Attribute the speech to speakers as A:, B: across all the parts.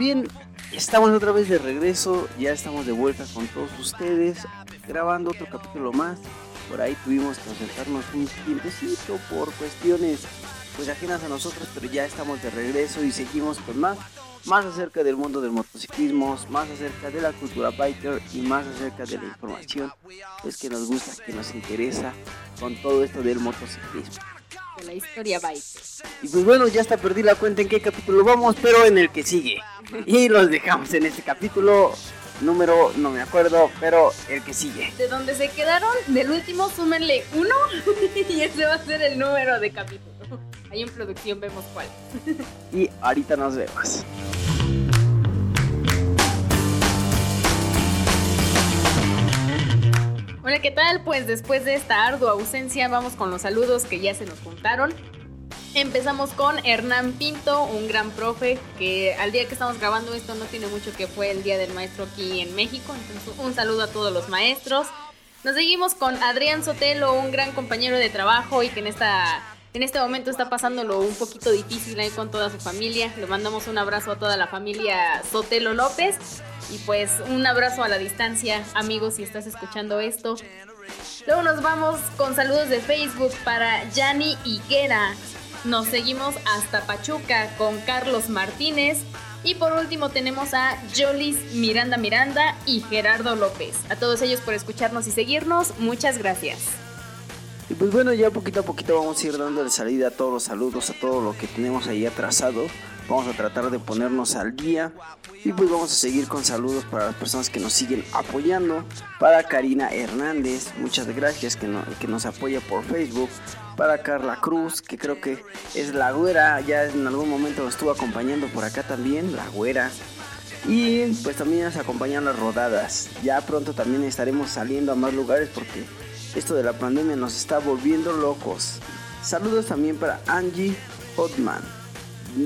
A: bien, estamos otra vez de regreso, ya estamos de vuelta con todos ustedes, grabando otro capítulo más. Por ahí tuvimos que ausentarnos un tiempecito por cuestiones pues ajenas a nosotros, pero ya estamos de regreso y seguimos con más, más acerca del mundo del motociclismo, más acerca de la cultura biker y más acerca de la información pues que nos gusta, que nos interesa con todo esto del motociclismo
B: la historia.
A: Y pues bueno, ya hasta perdí la cuenta en qué capítulo vamos, pero en el que sigue. Y los dejamos en este capítulo número, no me acuerdo, pero el que sigue.
B: De donde se quedaron, del último, súmenle uno y ese va a ser el número de capítulo. Ahí en producción vemos cuál.
A: Y ahorita nos vemos.
B: Hola, ¿qué tal? Pues después de esta ardua ausencia vamos con los saludos que ya se nos juntaron. Empezamos con Hernán Pinto, un gran profe que al día que estamos grabando esto no tiene mucho que fue el Día del Maestro aquí en México. Entonces un saludo a todos los maestros. Nos seguimos con Adrián Sotelo, un gran compañero de trabajo y que en esta en este momento está pasándolo un poquito difícil ahí con toda su familia. Le mandamos un abrazo a toda la familia Sotelo López. Y pues un abrazo a la distancia, amigos, si estás escuchando esto. Luego nos vamos con saludos de Facebook para Yanni Higuera. Nos seguimos hasta Pachuca con Carlos Martínez. Y por último tenemos a Jolis Miranda Miranda y Gerardo López. A todos ellos por escucharnos y seguirnos, muchas gracias.
A: Y pues bueno, ya poquito a poquito vamos a ir dando de salida a todos los saludos, a todo lo que tenemos ahí atrasado. Vamos a tratar de ponernos al día. Y pues vamos a seguir con saludos para las personas que nos siguen apoyando. Para Karina Hernández, muchas gracias que, que nos apoya por Facebook. Para Carla Cruz, que creo que es la güera, ya en algún momento estuvo acompañando por acá también, la güera. Y pues también nos acompañan las rodadas. Ya pronto también estaremos saliendo a más lugares porque esto de la pandemia nos está volviendo locos. Saludos también para Angie Hotman.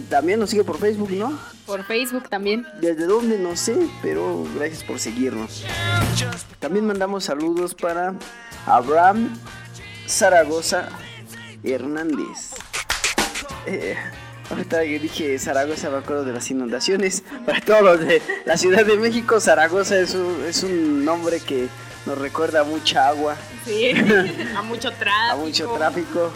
A: También nos sigue por Facebook, ¿no?
B: Por Facebook también.
A: Desde dónde no sé, pero gracias por seguirnos. También mandamos saludos para Abraham Zaragoza Hernández. Eh, ahorita que dije Zaragoza me acuerdo de las inundaciones. Para todos los de la Ciudad de México, Zaragoza es es un nombre que nos recuerda a mucha agua.
B: Sí, a mucho tráfico.
A: a mucho tráfico.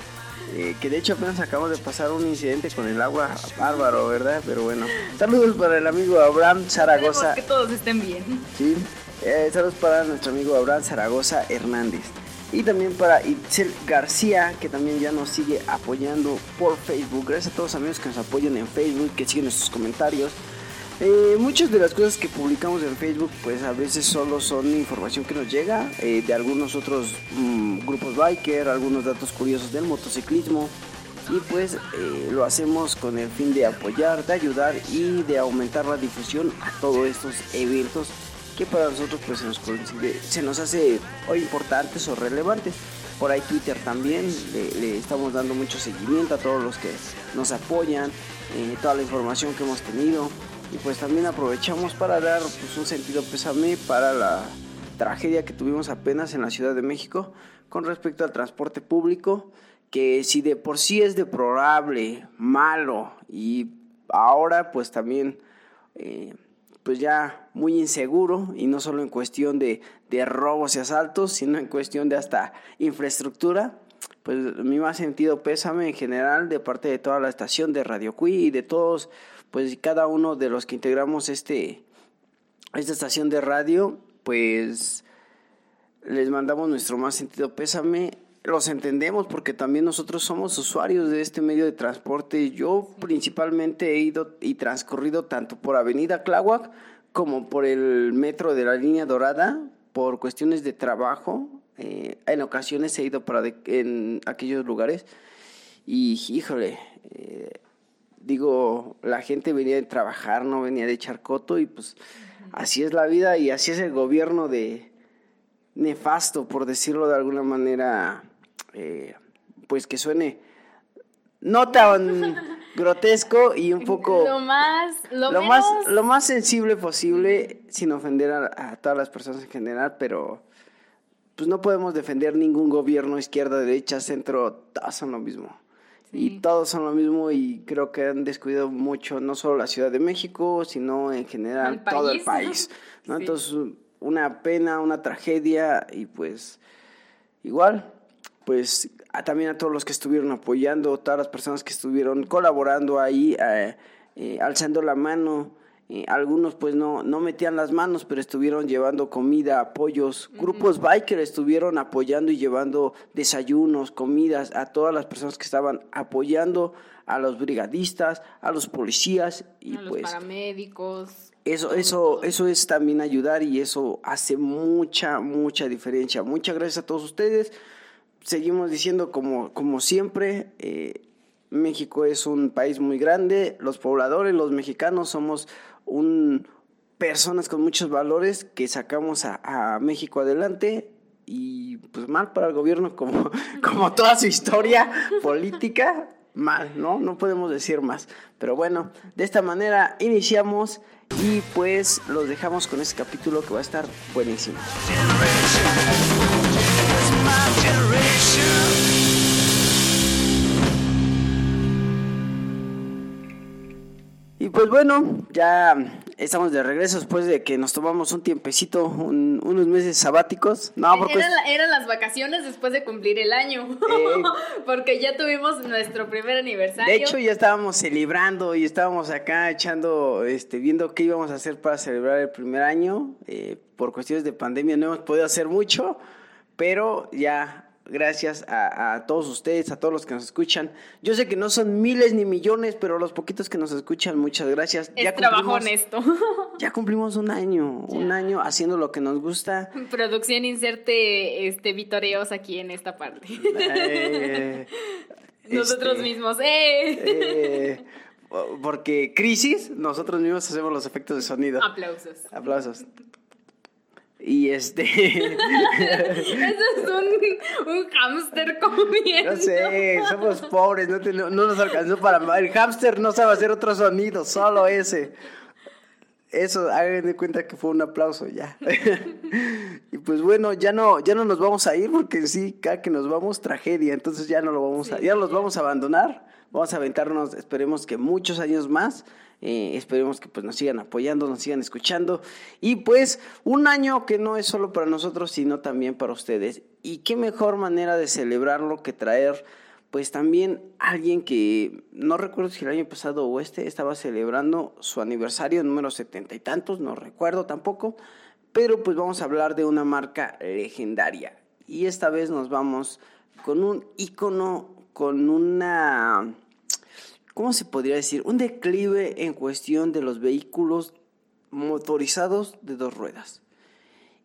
A: Eh, que de hecho apenas acabamos de pasar un incidente con el agua bárbaro, ¿verdad? Pero bueno, saludos para el amigo Abraham Zaragoza.
B: que todos estén bien.
A: Sí, eh, saludos para nuestro amigo Abraham Zaragoza Hernández. Y también para Itzel García, que también ya nos sigue apoyando por Facebook. Gracias a todos los amigos que nos apoyan en Facebook, que siguen nuestros comentarios. Eh, muchas de las cosas que publicamos en Facebook pues a veces solo son información que nos llega eh, de algunos otros mm, grupos biker, algunos datos curiosos del motociclismo y pues eh, lo hacemos con el fin de apoyar, de ayudar y de aumentar la difusión a todos estos eventos que para nosotros pues se nos, se nos hace hoy importantes o relevantes. Por ahí Twitter también le, estamos dando mucho seguimiento a todos los que nos apoyan, toda la información que hemos tenido y pues también aprovechamos para dar pues, un sentido pésame para la tragedia que tuvimos apenas en la Ciudad de México con respecto al transporte público, que si de por sí es deplorable, malo y ahora pues también eh, pues ya muy inseguro y no solo en cuestión de, de robos y asaltos, sino en cuestión de hasta infraestructura, pues mi más sentido pésame en general de parte de toda la estación de Radio Cui y de todos pues cada uno de los que integramos este, esta estación de radio, pues les mandamos nuestro más sentido pésame. Los entendemos porque también nosotros somos usuarios de este medio de transporte. Yo principalmente he ido y transcurrido tanto por Avenida Cláhuac como por el metro de la línea dorada por cuestiones de trabajo. Eh, en ocasiones he ido para en aquellos lugares y híjole, eh, digo, la gente venía de trabajar, no venía de echar coto y pues así es la vida y así es el gobierno de nefasto, por decirlo de alguna manera, eh, pues que suene no tan grotesco y un poco
B: lo más
A: lo, más lo más sensible posible sin ofender a, a, todas las personas en general pero pues no podemos defender ningún gobierno izquierda derecha centro todos son lo mismo Y todos son lo mismo y creo que han descuidado mucho, no solo la Ciudad de México, sino en general todo el país. ¿no? Entonces, una pena, una tragedia y pues igual, pues también a todos los que estuvieron apoyando, todas las personas que estuvieron colaborando ahí, eh, eh, alzando la mano. Eh, algunos pues no, no metían las manos, pero estuvieron llevando comida, apoyos. Grupos biker estuvieron apoyando y llevando desayunos, comidas a todas las personas que estaban apoyando, a los brigadistas, a los policías y
B: a los
A: pues
B: paramédicos.
A: Eso, eso, eso es también ayudar y eso hace mucha, mucha diferencia. Muchas gracias a todos ustedes. Seguimos diciendo como, como siempre, eh, México es un país muy grande, los pobladores, los mexicanos somos un, personas con muchos valores que sacamos a, México adelante y pues mal para el gobierno como, como toda su historia política, mal, ¿no? No podemos decir más. Pero bueno, de esta manera iniciamos y pues los dejamos con este capítulo que va a estar buenísimo. Pues bueno, ya estamos de regreso después de que nos tomamos un tiempecito, unos meses sabáticos.
B: No, porque... Eran, las vacaciones después de cumplir el año, eh. porque ya tuvimos nuestro primer aniversario.
A: De hecho, ya estábamos celebrando y estábamos acá echando, este, viendo qué íbamos a hacer para celebrar el primer año. Eh, por cuestiones de pandemia no hemos podido hacer mucho, pero ya gracias a, todos ustedes, a todos los que nos escuchan. Yo sé que no son miles ni millones, pero los poquitos que nos escuchan, muchas gracias.
B: Es ya trabajo honesto.
A: Ya cumplimos un año, un año haciendo lo que nos gusta.
B: Producción inserte este vitoreos aquí en esta parte. Eh, nosotros este, mismos, ¡eh!
A: eh porque crisis, nosotros mismos hacemos los efectos de sonido.
B: Aplausos.
A: Aplausos. Y este.
B: Eso es un, un hámster comiendo.
A: No sé, somos pobres, no, no, nos alcanzó para. El hámster no sabe hacer otro sonido, solo ese. Eso, hagan de cuenta que fue un aplauso ya. y pues bueno, ya no, ya no nos vamos a ir porque sí, cada que nos vamos, tragedia. Entonces ya no lo vamos a, ya los vamos a abandonar. Vamos a aventarnos, esperemos que muchos años más. Eh, esperemos que pues nos sigan apoyando, nos sigan escuchando. Y pues un año que no es solo para nosotros, sino también para ustedes. Y qué mejor manera de celebrarlo que traer pues también alguien que no recuerdo si el año pasado o este estaba celebrando su aniversario número setenta y tantos, no recuerdo tampoco, pero pues vamos a hablar de una marca legendaria. Y esta vez nos vamos con un icono, con una ¿cómo se podría decir? Un declive en cuestión de los vehículos motorizados de dos ruedas.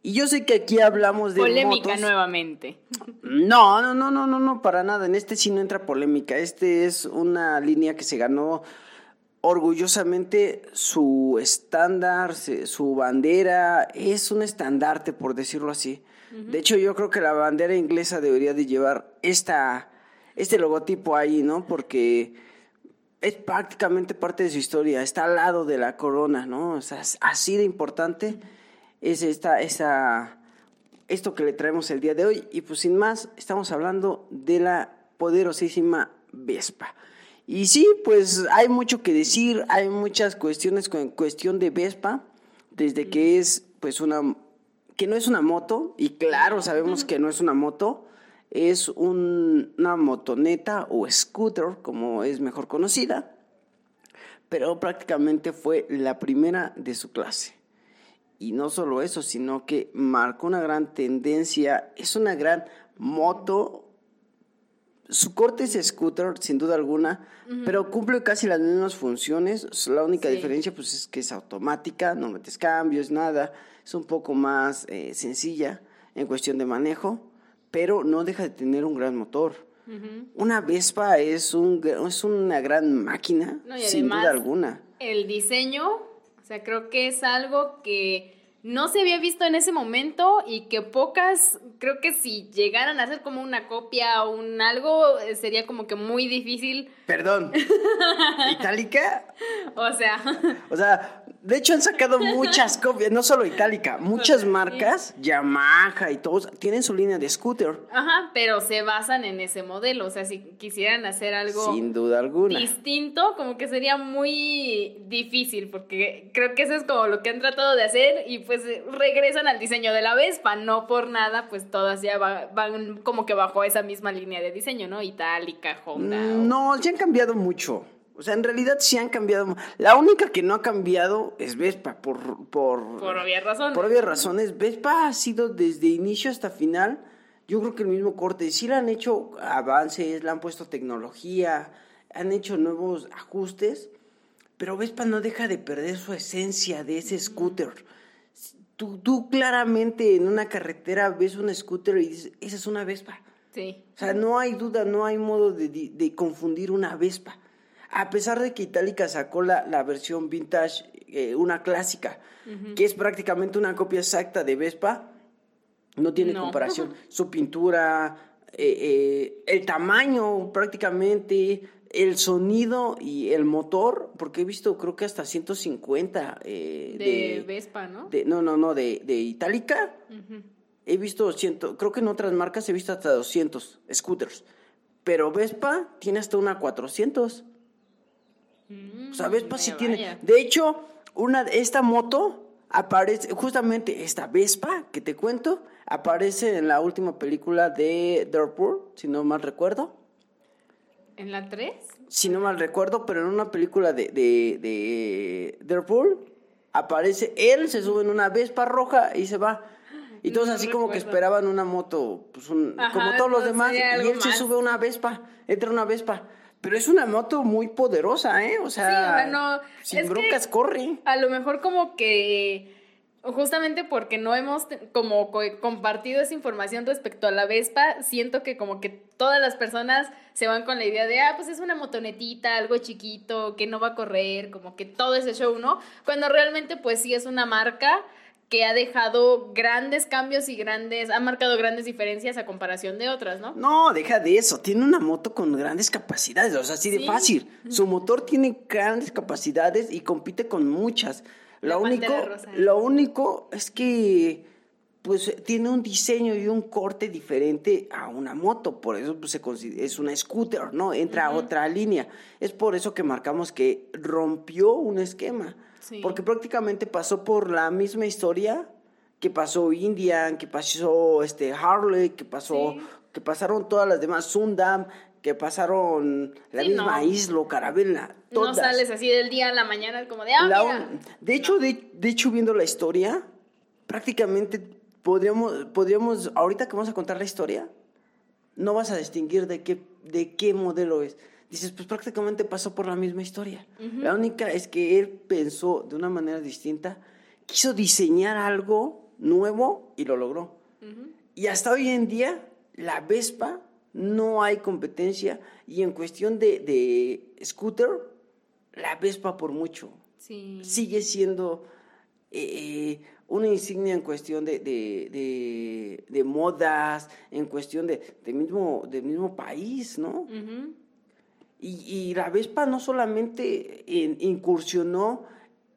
A: Y yo sé que aquí hablamos de
B: polémica nuevamente.
A: No, no, no, no, no, no, para nada. En este sí no entra polémica. Este es una línea que se ganó orgullosamente su estándar, su bandera, es un estandarte por decirlo así. De hecho, yo creo que la bandera inglesa debería de llevar esta este logotipo ahí, ¿no? Porque es prácticamente parte de su historia, está al lado de la corona, ¿no? O sea, así de importante es esta, esa, esto que le traemos el día de hoy. Y pues sin más, estamos hablando de la poderosísima Vespa. Y sí, pues hay mucho que decir, hay muchas cuestiones con cuestión de Vespa, desde que es pues una, que no es una moto, y claro, sabemos que no es una moto, es una motoneta o scooter, como es mejor conocida, pero prácticamente fue la primera de su clase. Y no solo eso, sino que marcó una gran tendencia, es una gran moto. Su corte es scooter, sin duda alguna, pero cumple casi las mismas funciones. La única diferencia pues, es que es automática, no metes cambios, nada. Es un poco más eh, sencilla en cuestión de manejo pero no deja de tener un gran motor. Una Vespa es, un, es una gran máquina, sin duda alguna.
B: El diseño, o sea, creo que es algo que no se había visto en ese momento y que pocas, creo que si llegaran a hacer como una copia o un algo, eh, sería como que muy difícil.
A: Perdón, ¿itálica?
B: o sea.
A: O sea, De hecho, han sacado muchas copias, no solo Itálica, muchas marcas, Yamaha y todos, tienen su línea de scooter.
B: Ajá, pero se basan en ese modelo. O sea, si quisieran hacer algo
A: Sin duda alguna.
B: distinto, como que sería muy difícil, porque creo que eso es como lo que han tratado de hacer y pues regresan al diseño de la Vespa. No por nada, pues todas ya va- van como que bajo esa misma línea de diseño, ¿no? Itálica, Honda. o-
A: No, sí han cambiado mucho. O sea, en realidad sí han cambiado. La única que no ha cambiado es Vespa, por... Por,
B: Por obvias razones.
A: por obvias razones. Vespa ha sido desde inicio hasta final, yo creo que el mismo corte. Sí le han hecho avances, le han puesto tecnología, han hecho nuevos ajustes, pero Vespa no deja de perder su esencia de ese scooter. Tú, tú claramente en una carretera ves un scooter y dices, esa es una Vespa.
B: Sí.
A: O sea, no hay duda, no hay modo de- de confundir una Vespa. A pesar de que Itálica sacó la, la versión vintage, eh, una clásica, que es prácticamente una copia exacta de Vespa, no tiene
B: No.
A: comparación. Su pintura, eh, eh, el tamaño prácticamente, el sonido y el motor, porque he visto creo que hasta 150 eh,
B: De, Vespa, ¿no?
A: de- no, no, no, de, de Itálica. He visto, ciento, creo que en otras marcas he visto hasta 200 scooters. Pero Vespa tiene hasta una 400. O sea, Vespa sí tiene. De hecho, una, esta moto aparece, justamente esta Vespa que te cuento, aparece en la última película de Deadpool, si no mal recuerdo.
B: ¿En la 3?
A: Si no mal recuerdo, pero en una película de, de, de Deadpool aparece él, se sube en una Vespa roja y se va. Y todos
B: No
A: así como que esperaban una moto, pues un-
B: Ajá,
A: como todos los demás, y él se sube a una Vespa, entra una Vespa. Pero es una moto muy poderosa, ¿eh? O sea,
B: Sí, o sea, no,
A: sin
B: es que-
A: broncas corre.
B: A lo mejor como que justamente porque no hemos como co- compartido esa información respecto a la Vespa, siento que como que todas las personas se van con la idea de, ah, pues es una motonetita, algo chiquito, que no va a correr, como que todo ese show, ¿no? Cuando realmente pues sí es una marca que ha dejado grandes cambios y grandes, ha marcado grandes diferencias a comparación de otras, ¿no?
A: No, deja de eso. Tiene una moto con grandes capacidades, o sea, así de
B: Sí.
A: fácil. Su motor tiene grandes capacidades y compite con muchas. Lo único, lo único es que pues tiene un diseño y un corte diferente a una moto, por eso pues, se es una scooter, ¿no? Entra a otra línea. Es por eso que marcamos que rompió un esquema,
B: Sí.
A: porque prácticamente pasó por la misma historia que pasó Indian, que pasó este Harley, que pasó
B: Sí.
A: que pasaron todas las demás Sundam, que pasaron la
B: Sí,
A: misma
B: no.
A: Islo, Carabela, todas.
B: No sales así del día a la mañana como de, ah,
A: La
B: mira.
A: de hecho, de, de hecho, viendo la historia, prácticamente podríamos, podríamos, ahorita que vamos a contar la historia, no vas a distinguir de qué, de qué modelo es. Dices, pues prácticamente pasó por la misma historia. La única es que él pensó de una manera distinta, quiso diseñar algo nuevo y lo logró. Y hasta hoy en día, la Vespa no hay competencia y en cuestión de, de scooter, la Vespa por mucho
B: Sí.
A: sigue siendo eh, una insignia en cuestión de, de, de- de modas, en cuestión de, de mismo, del mismo país, ¿no? Y, y la Vespa no solamente en- incursionó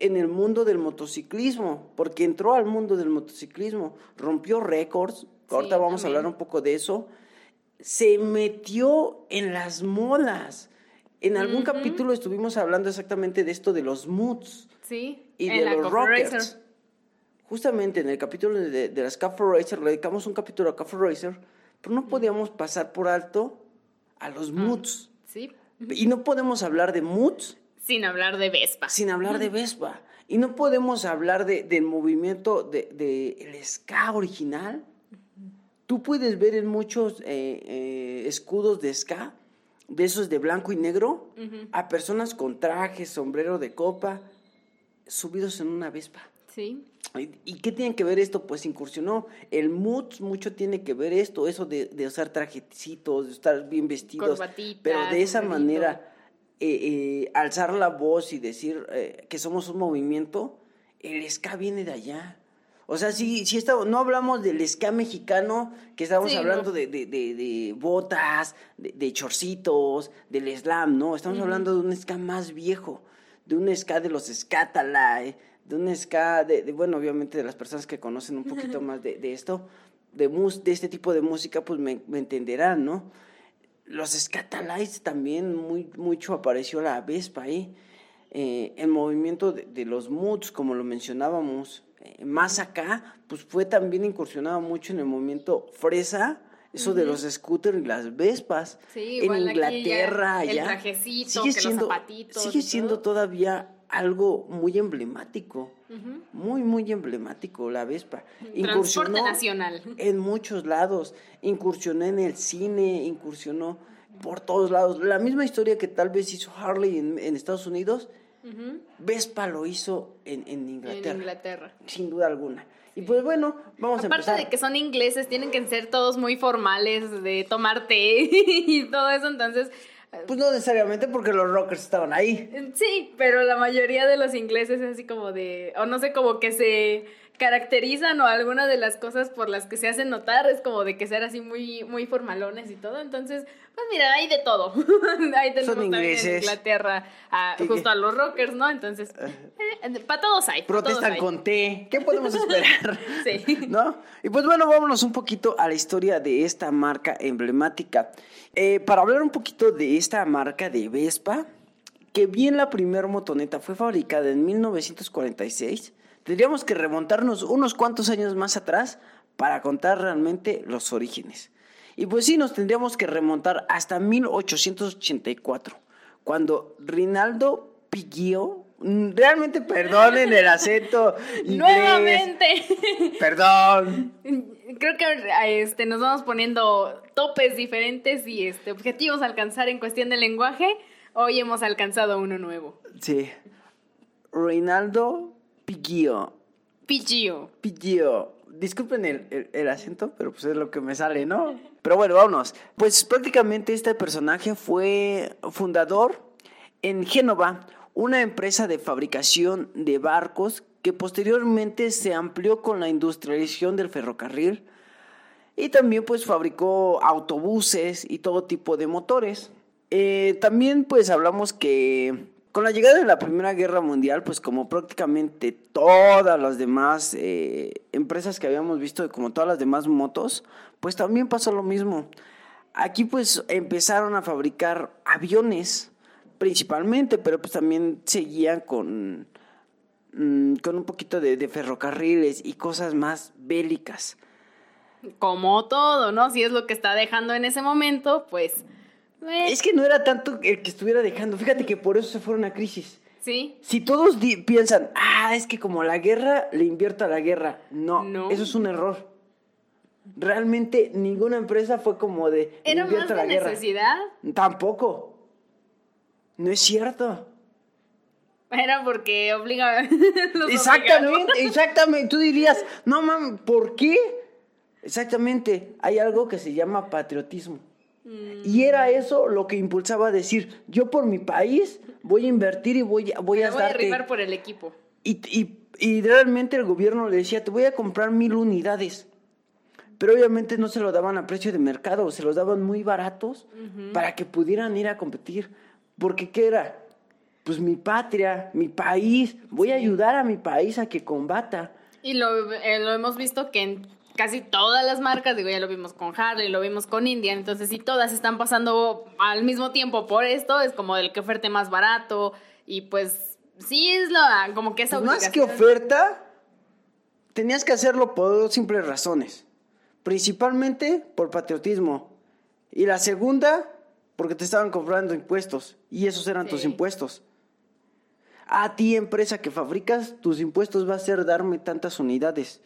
A: en el mundo del motociclismo, porque entró al mundo del motociclismo, rompió récords, ahorita vamos a hablar un poco de eso, se metió en las modas. En algún capítulo estuvimos hablando exactamente de esto de los moods
B: Sí.
A: y de los Rockets.
B: Racer.
A: Justamente en el capítulo de, de las Cafe Racer, le dedicamos un capítulo a Cafe Racer, pero no podíamos pasar por alto a los moods.
B: Sí.
A: Y no podemos hablar de moods
B: Sin hablar de Vespa.
A: sin hablar de Vespa. Y no podemos hablar de- del movimiento del de, el ska original. Tú puedes ver en muchos eh, eh, escudos de ska, de esos de blanco y negro, a personas con trajes, sombrero de copa, subidos en una Vespa.
B: Sí.
A: ¿Y qué tiene que ver esto? Pues incursionó. El moods mucho tiene que ver esto, eso de, de usar trajecitos, de estar bien vestidos.
B: Corbatita,
A: pero de esa manera, eh, eh, alzar la voz y decir eh, que somos un movimiento, el ska viene de allá. O sea, si, si está- no hablamos del ska mexicano, que estábamos
B: Sí,
A: hablando
B: no.
A: de, de- de- de botas, de, chorcitos, del slam, ¿no? Estamos hablando de un ska más viejo. de un ska de los Scatalight, de un ska de, de, bueno, obviamente de las personas que conocen un poquito más de, de esto, de, mus, de este tipo de música, pues me, me entenderán, ¿no? Los Scatalites también, muy, mucho apareció la Vespa ahí. Eh, el movimiento de, de, los moods, como lo mencionábamos, eh, más acá, pues fue también incursionado mucho en el movimiento fresa, eso de los scooters y las vespas.
B: Sí,
A: en Inglaterra,
B: ya,
A: allá.
B: El trajecito, sigue que siendo, los zapatitos.
A: Sigue siendo todavía algo muy emblemático. Uh -huh. Muy, muy emblemático, la Vespa.
B: Transporte nacional.
A: En muchos lados. Incursionó en el cine, incursionó por todos lados. La misma historia que tal vez hizo Harley en, en Estados Unidos, uh -huh. Vespa lo hizo en, en, Inglaterra.
B: En Inglaterra.
A: Sin duda alguna. Sí. Y pues bueno, vamos
B: Aparte
A: a empezar.
B: de que son ingleses, tienen que ser todos muy formales, de tomar té y todo eso, entonces...
A: Pues no necesariamente porque los rockers estaban ahí.
B: Sí, pero la mayoría de los ingleses es así como de, o no sé, como que se caracterizan o alguna de las cosas por las que se hacen notar es como de que ser así muy, muy formalones y todo. Entonces, pues mira, hay de todo. ahí tenemos
A: Son ingleses.
B: también en Inglaterra a, justo
A: ¿Qué?
B: a los rockers, ¿no? Entonces, eh, para todos hay.
A: Protestan
B: todos hay.
A: con té. ¿Qué podemos esperar?
B: sí.
A: ¿No? Y pues bueno, vámonos un poquito a la historia de esta marca emblemática. Eh, para hablar un poquito de esta marca de Vespa, que bien la primera motoneta fue fabricada en 1946, tendríamos que remontarnos unos cuantos años más atrás para contar realmente los orígenes. Y pues sí, nos tendríamos que remontar hasta 1884, cuando Rinaldo Piggio, realmente perdonen el acento inglés,
B: Nuevamente.
A: Perdón.
B: Creo que este, nos vamos poniendo topes diferentes y este, objetivos a alcanzar en cuestión de lenguaje. Hoy hemos alcanzado uno nuevo.
A: Sí. Reinaldo Piggio.
B: Piggio.
A: Piggio. Disculpen el, el, el, acento, pero pues es lo que me sale, ¿no? Pero bueno, vámonos. Pues prácticamente este personaje fue fundador en Génova, una empresa de fabricación de barcos que posteriormente se amplió con la industrialización del ferrocarril y también pues fabricó autobuses y todo tipo de motores. Eh, también pues hablamos que con la llegada de la Primera Guerra Mundial, pues como prácticamente todas las demás eh, empresas que habíamos visto, como todas las demás motos, pues también pasó lo mismo. Aquí pues empezaron a fabricar aviones principalmente, pero pues también seguían con, mmm, con un poquito de, de ferrocarriles y cosas más bélicas.
B: Como todo, ¿no? Si es lo que está dejando en ese momento, pues...
A: Eh. Es que no era tanto el que estuviera dejando. Fíjate que por eso se fue una crisis.
B: Sí.
A: Si todos piensan, ah, es que como la guerra, le invierto a la guerra. No, no. eso es un error. Realmente ninguna empresa fue como de.
B: ¿Era más de la necesidad?
A: Guerra. Tampoco. No es cierto.
B: Era porque obliga.
A: exactamente, exactamente. Tú dirías, no mames, ¿por qué? Exactamente. Hay algo que se llama patriotismo. Y era eso lo que impulsaba a decir, yo por mi país voy a invertir y voy, voy a
B: voy
A: darte...
B: a rifar por el equipo.
A: Y, y, y, realmente el gobierno le decía, te voy a comprar mil unidades. Pero obviamente no se lo daban a precio de mercado, se los daban muy baratos uh -huh. para que pudieran ir a competir. Porque ¿qué era? Pues mi patria, mi país, voy a ayudar a mi país a que combata.
B: Y lo, eh, lo hemos visto que en casi todas las marcas, digo, ya lo vimos con Harley, lo vimos con Indian, entonces si todas están pasando al mismo tiempo por esto, es como el que oferte más barato y pues sí es la, como que esa
A: Más que oferta, tenías que hacerlo por dos simples razones, principalmente por patriotismo y la segunda, porque te estaban cobrando impuestos y esos eran sí. tus impuestos. A ti, empresa que fabricas, tus impuestos va a ser darme tantas unidades.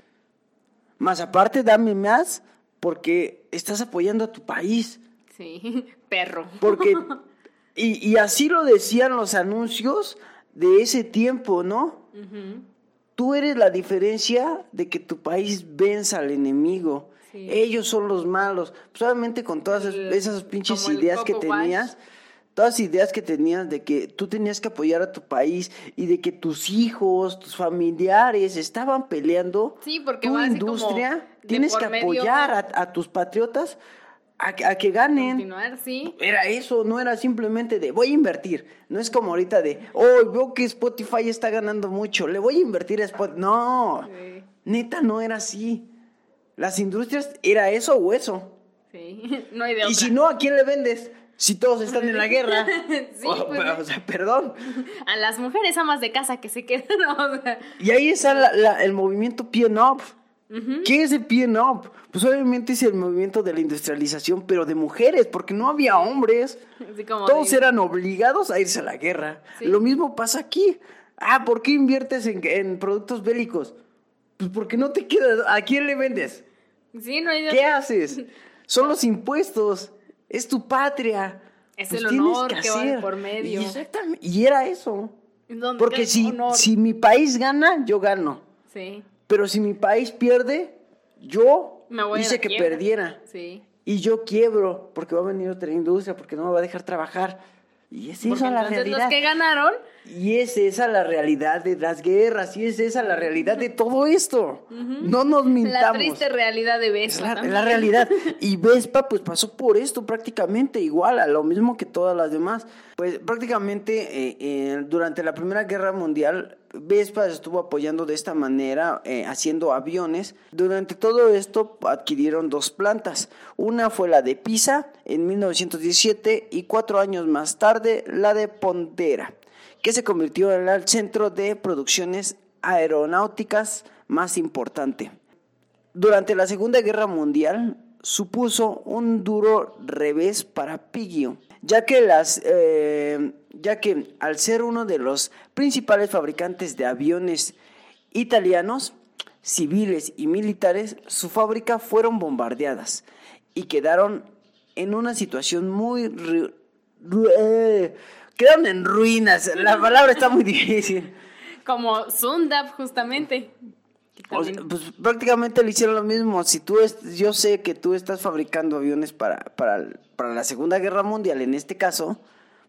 A: Más aparte, dame más porque estás apoyando a tu país.
B: Sí, perro.
A: Porque, y, y así lo decían los anuncios de ese tiempo, ¿no? Uh -huh. Tú eres la diferencia de que tu país venza al enemigo. Sí. Ellos son los malos. Pues obviamente con todas esas pinches ideas que tenías. Watch todas ideas que tenías de que tú tenías que apoyar a tu país y de que tus hijos, tus familiares estaban peleando.
B: Sí, porque
A: tu industria tienes que apoyar a, a, tus patriotas a, que- a que ganen.
B: Continuar, sí.
A: Era eso, no era simplemente de voy a invertir. No es como ahorita de, oh, veo que Spotify está ganando mucho, le voy a invertir a Spotify. No,
B: Sí.
A: neta, no era así. Las industrias era eso o eso.
B: Sí, no hay de
A: Y si no, ¿a quién le vendes? Si todos están en la guerra.
B: Sí,
A: o,
B: pues,
A: o sea, perdón.
B: A las mujeres amas de casa que se quedan, o sea,
A: Y ahí está la- la- el movimiento PN Up. ¿Qué es el PN Up? Pues obviamente es el movimiento de la industrialización, pero de mujeres, porque no había hombres.
B: como
A: Todos eran obligados a irse a la guerra.
B: Sí.
A: Lo mismo pasa aquí. Ah, ¿por qué inviertes en, en productos bélicos? Pues porque no te queda. ¿A quién le vendes?
B: Sí, no hay
A: ¿Qué haces? Son los impuestos. Es tu patria.
B: Es
A: Pues
B: el honor que va de por medio.
A: Y exactamente. Y era eso.
B: ¿Dónde
A: Porque si, si mi país gana, yo gano.
B: Sí,
A: Pero si mi país pierde, yo
B: Me voy a
A: hice que
B: quiebra.
A: perdiera.
B: sí.
A: Y yo quiebro porque va a venir otra industria, porque no me va a dejar trabajar. Y es
B: Porque
A: la realidad.
B: los que ganaron,
A: Y es esa la realidad de las guerras, y es esa la realidad de todo esto. No nos
B: la
A: mintamos.
B: triste realidad de
A: Es
B: Vespa
A: la,
B: también.
A: la realidad. Y Vespa, pues pasó por esto prácticamente igual, a lo mismo que todas las demás. Pues prácticamente eh, eh, durante la Primera Guerra Mundial, Vespa estuvo apoyando de esta manera, eh, haciendo aviones. Durante todo esto adquirieron dos plantas. Una fue la de Pisa en 1917 y cuatro años más tarde la de Pondera, que se convirtió en el centro de producciones aeronáuticas más importante. Durante la Segunda Guerra Mundial supuso un duro revés para Piggio, ya que las eh, ya que al ser uno de los principales fabricantes de aviones italianos, civiles y militares, su fábrica fueron bombardeadas y quedaron en una situación muy eh, quedaron en ruinas. La palabra está muy difícil.
B: Como Sundap, justamente.
A: O sea, pues prácticamente le hicieron lo mismo. Si tú es, yo sé que tú estás fabricando aviones para, para, para la Segunda Guerra Mundial, en este caso,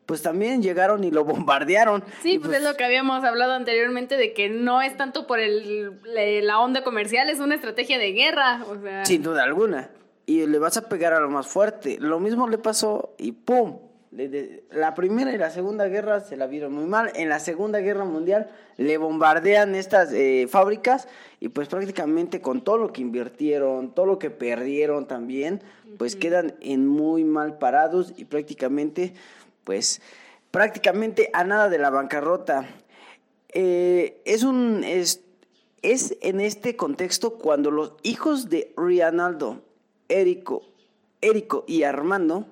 A: pues también llegaron y lo bombardearon.
B: Sí,
A: Y,
B: pues, es lo que habíamos hablado anteriormente de que no es tanto por el, la onda comercial, es una estrategia de guerra. O sea,
A: Sin duda alguna. Y le vas a pegar a lo más fuerte. Lo mismo le pasó y ¡pum! La primera y la segunda guerra se la vieron muy mal. En la segunda guerra mundial le bombardean estas eh, fábricas y pues prácticamente con todo lo que invirtieron, todo lo que perdieron también, pues quedan en muy mal parados y prácticamente, pues prácticamente a nada de la bancarrota. Eh, es un es, es en este contexto cuando los hijos de Rianaldo, Érico, Érico y Armando,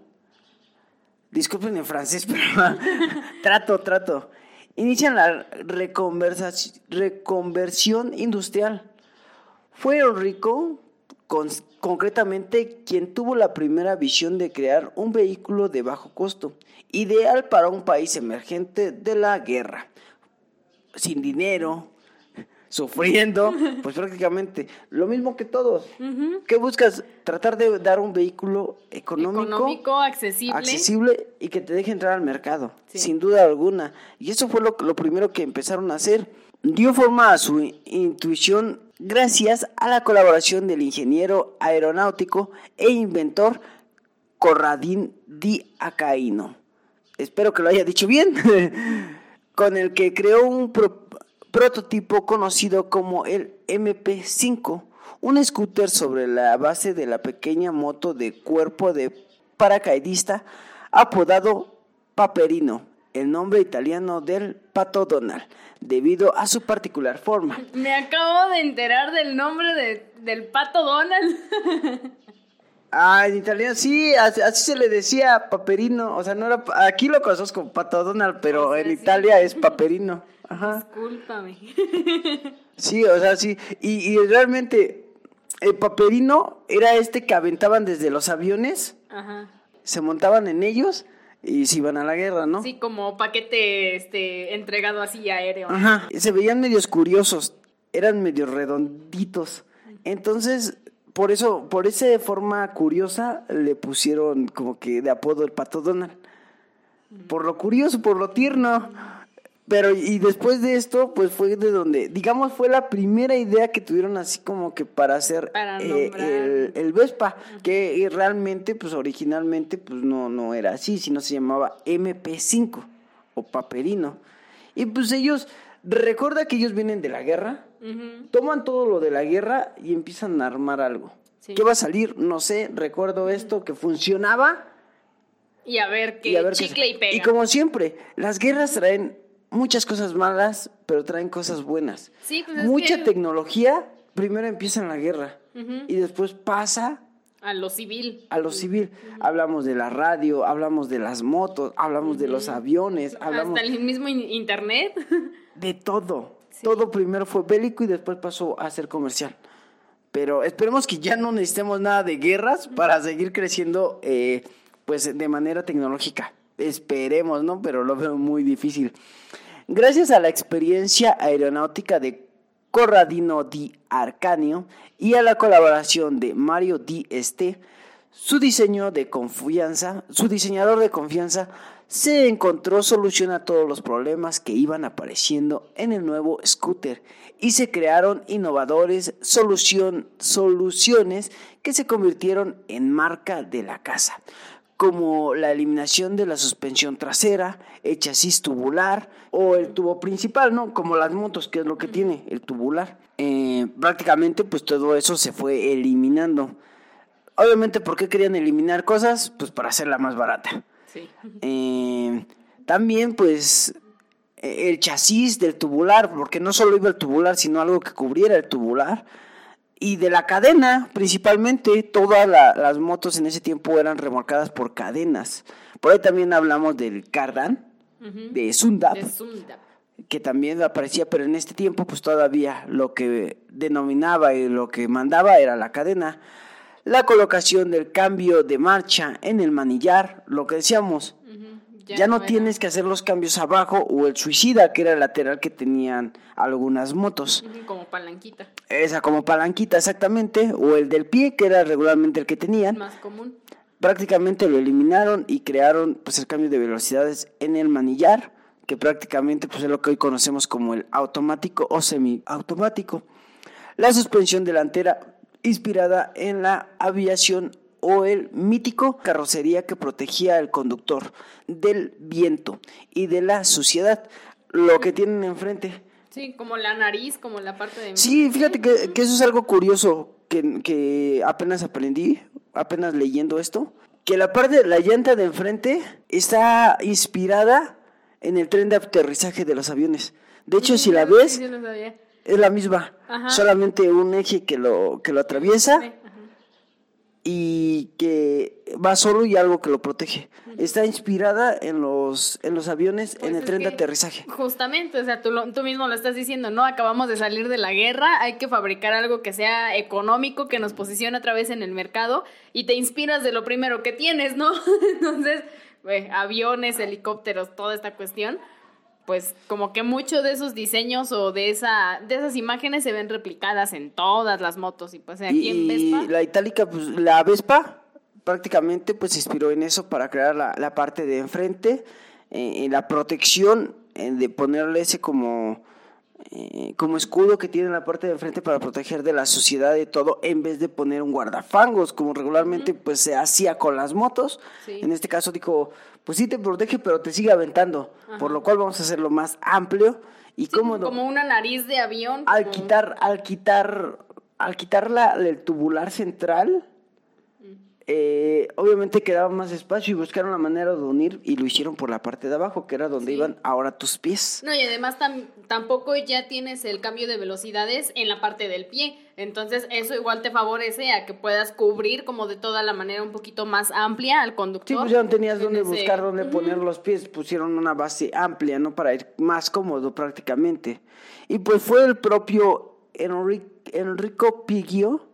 A: disculpen en francés, pero trato, trato, inician la reconversión industrial. Fue con- concretamente, quien tuvo la primera visión de crear un vehículo de bajo costo, ideal para un país emergente de la guerra sin dinero, sufriendo, pues prácticamente lo mismo que todos. ¿Qué buscas? Tratar de dar un vehículo económico,
B: económico, accesible.
A: accesible y que te deje entrar al mercado,
B: Sí.
A: sin duda alguna. Y eso fue lo, lo primero que empezaron a hacer. Dio forma a su in- intuición gracias a la colaboración del ingeniero aeronáutico e inventor Corradín Di Acaíno. Espero que lo haya dicho bien. con el que creó un pro- prototipo conocido como el MP5, un scooter sobre la base de la pequeña moto de cuerpo de paracaidista apodado Paperino, el nombre italiano del pato Donald, debido a su particular forma.
B: Me acabo de enterar del nombre de- del pato Donald.
A: Ah, en italiano sí, así, así se le decía Paperino, o sea, no era, aquí lo conozco como pato Donald, pero
B: sea,
A: en. Italia es Paperino. Ajá.
B: Discúlpame.
A: Sí, o sea, sí. Y, y realmente, el paperino era este que aventaban desde los aviones,
B: Ajá.
A: se montaban en ellos y se iban a la guerra, ¿no?
B: Sí, como paquete este entregado así aéreo.
A: Ajá. Se veían medios curiosos, eran medios redonditos. Entonces, por eso, por esa forma curiosa, le pusieron como que de apodo el pato Donald. Por lo curioso, por lo tierno. Pero y después de esto, pues fue de donde, digamos, fue la primera idea que tuvieron así como que para hacer
B: Para
A: eh, el, el Vespa, que eh, realmente, pues originalmente, pues no, no era así, sino se llamaba MP5 o Paperino. Y pues ellos, recuerda que ellos vienen de la guerra, toman todo lo de la guerra y empiezan a armar algo.
B: Sí.
A: ¿Qué va a salir? No sé, recuerdo esto que funcionaba
B: Y a ver qué
A: y a ver qué
B: chicle y pega.
A: Y como siempre, las guerras traen muchas cosas malas, pero traen cosas buenas.
B: Sí, pues es
A: Mucha
B: que-
A: tecnología primero empieza en la guerra y después pasa
B: A lo civil.
A: a lo civil. Hablamos de la radio, hablamos de las motos, hablamos de los aviones, hablamos
B: Hasta el mismo in- internet.
A: de todo. Todo primero fue bélico y después pasó a ser comercial. Pero esperemos que ya no necesitemos nada de guerras para seguir creciendo eh, pues de manera tecnológica. Esperemos, ¿no? Pero lo veo muy difícil. Gracias a la experiencia aeronáutica de Corradino Di Arcanio y a la colaboración de Mario Di Este, su diseño de confianza, su diseñador de confianza, se encontró solución a todos los problemas que iban apareciendo en el nuevo scooter y se crearon innovadores solución, soluciones que se convirtieron en marca de la casa, como la eliminación de la suspensión trasera, el chasis tubular o el tubo principal, ¿no? Como las motos, que es lo que tiene el tubular. Eh, prácticamente pues todo eso se fue eliminando. Obviamente, ¿por qué querían eliminar cosas? Pues para hacerla más barata.
B: Sí.
A: Eh, también, pues, el chasis del tubular, porque no solo iba el tubular, sino algo que cubriera el tubular. Y de la cadena, principalmente, todas la- las motos en ese tiempo eran remolcadas por cadenas. Por ahí también hablamos del Cardan, de Sundap,
B: De Sundap.
A: que también aparecía, pero en este tiempo, pues todavía lo que denominaba y lo que mandaba era la cadena. La colocación del cambio de marcha en el manillar, lo que decíamos, Ya, no tienes que hacer los cambios abajo o el suicida, que era el lateral que tenían algunas motos.
B: Como palanquita.
A: Esa como palanquita exactamente, o el del pie, que era regularmente el que tenían.
B: Más común.
A: Prácticamente lo eliminaron y crearon pues el cambio de velocidades en el manillar, que prácticamente pues es lo que hoy conocemos como el automático o semiautomático. La suspensión delantera inspirada en la aviación o el mítico carrocería que protegía al conductor del viento y de la suciedad, lo que tienen enfrente.
B: Sí, como la nariz, como la parte de...
A: Sí, fíjate que, que eso es algo curioso que, que apenas aprendí, apenas leyendo esto, que la parte de la llanta de enfrente está inspirada en el tren de aterrizaje de los aviones. De hecho, si la ves,
B: sí,
A: es la misma,
B: Ajá.
A: solamente un eje que lo, que lo atraviesa
B: Sí.
A: Y que va solo y algo que lo protege. Está inspirada en los, en los aviones,
B: Pues
A: en el tren de aterrizaje.
B: Justamente, o sea, tú, lo- tú mismo lo estás diciendo, ¿no? Acabamos de salir de la guerra, hay que fabricar algo que sea económico, que nos posicione otra vez en el mercado y te inspiras de lo primero que tienes, ¿no? Entonces, aviones, helicópteros, toda esta cuestión, pues como que muchos de esos diseños o de, esa, de esas imágenes se ven replicadas en todas las motos y pues aquí en Vespa.
A: y la itálica, pues la Vespa prácticamente pues se inspiró en eso para crear la, la parte de enfrente, eh, en la protección, eh, de ponerle ese como, eh, como escudo que tiene en la parte de enfrente para proteger de la suciedad de todo, en vez de poner un guardafangos, como regularmente pues se hacía con las motos.
B: Sí.
A: En este caso dijo, pues sí te protege, pero te sigue aventando, por lo cual vamos a hacerlo más amplio y
B: Sí,
A: cómodo
B: como una nariz de avión.
A: al
B: como-
A: quitar al quitar al quitar la, el tubular central eh, obviamente quedaba más espacio y buscaron la manera de unir y lo hicieron por la parte de abajo que era donde
B: Sí.
A: iban ahora tus pies
B: No, y además tam- tampoco ya tienes el cambio de velocidades en la parte del pie. Entonces, eso igual te favorece a que puedas cubrir como de toda la manera un poquito más amplia al conductor.
A: sí pues ya no tenías
B: En
A: dónde
B: ese-
A: buscar dónde poner los pies pusieron una base amplia no para ir más cómodo prácticamente y pues fue el propio Enri- Enrico Piggio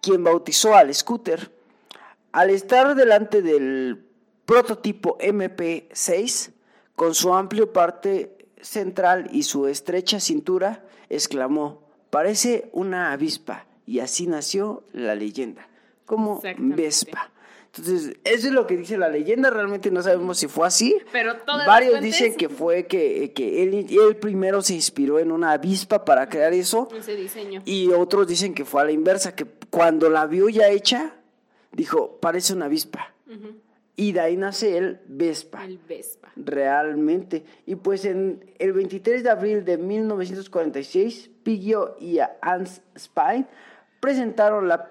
A: quien bautizó al scooter Al estar delante del prototipo MP6, con su amplio parte central y su estrecha cintura, exclamó, parece una avispa, y así nació la leyenda, como. Vespa. Entonces, eso es lo que dice la leyenda, realmente no sabemos si fue así.
C: Pero
A: Varios
C: fuentes-
A: dicen que fue que, que él, él primero se inspiró en una avispa para crear eso.
C: Ese diseño.
A: Y otros dicen que fue a la inversa, que cuando la vio ya hecha, dijo, parece una avispa. Y de ahí nace el Vespa.
C: El Vespa.
A: Realmente. Y pues en el 23 de abril de 1946, Piggio y Hans Spine presentaron la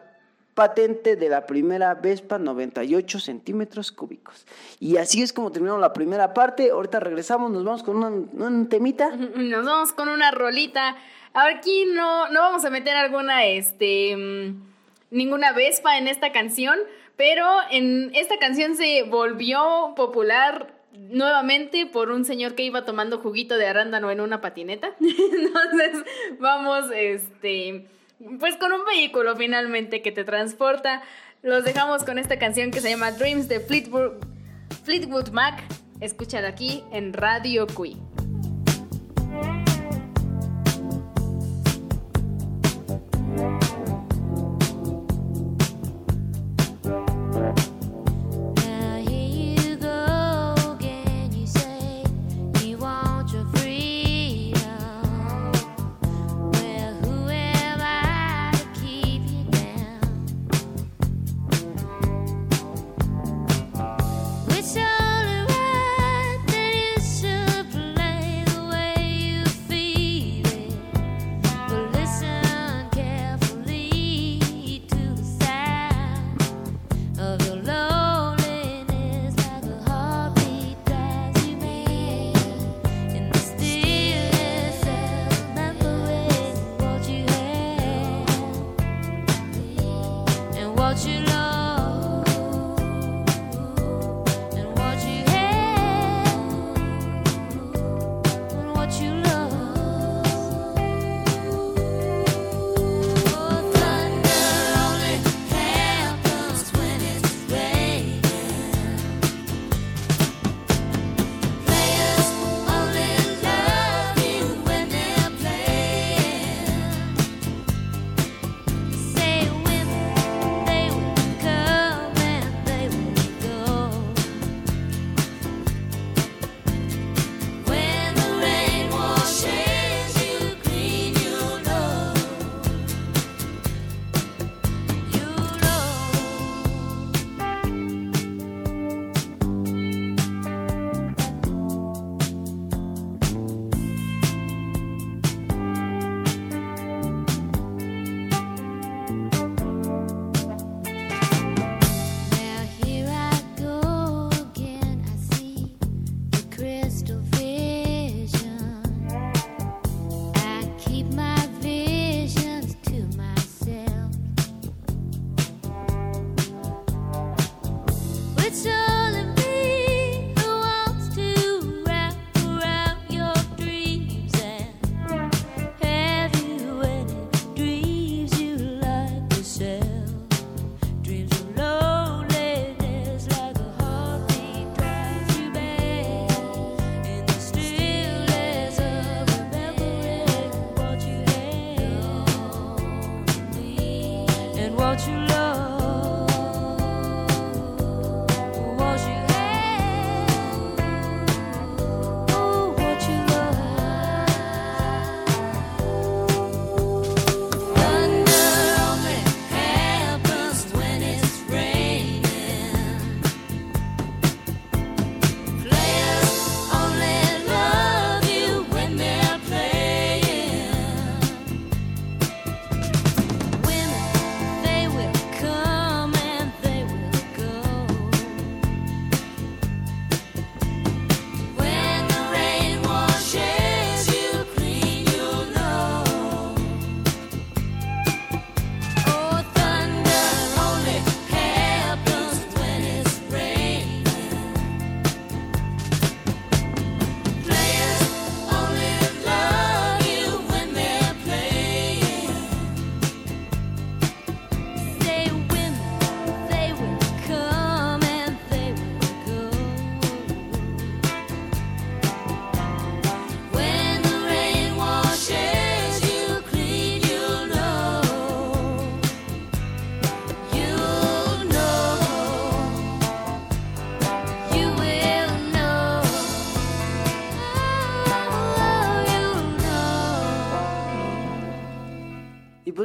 A: patente de la primera Vespa 98 centímetros cúbicos. Y así es como terminamos la primera parte. Ahorita regresamos, nos vamos con un, un temita.
C: Nos vamos con una rolita. Aquí no, no vamos a meter alguna, este, mm, ninguna Vespa en esta canción, pero en esta canción se volvió popular nuevamente por un señor que iba tomando juguito de arándano en una patineta. Entonces, vamos, este, pues con un vehículo finalmente que te transporta. Los dejamos con esta canción que se llama Dreams de Fleetwood, Fleetwood Mac. Escúchala aquí en Radio Cui.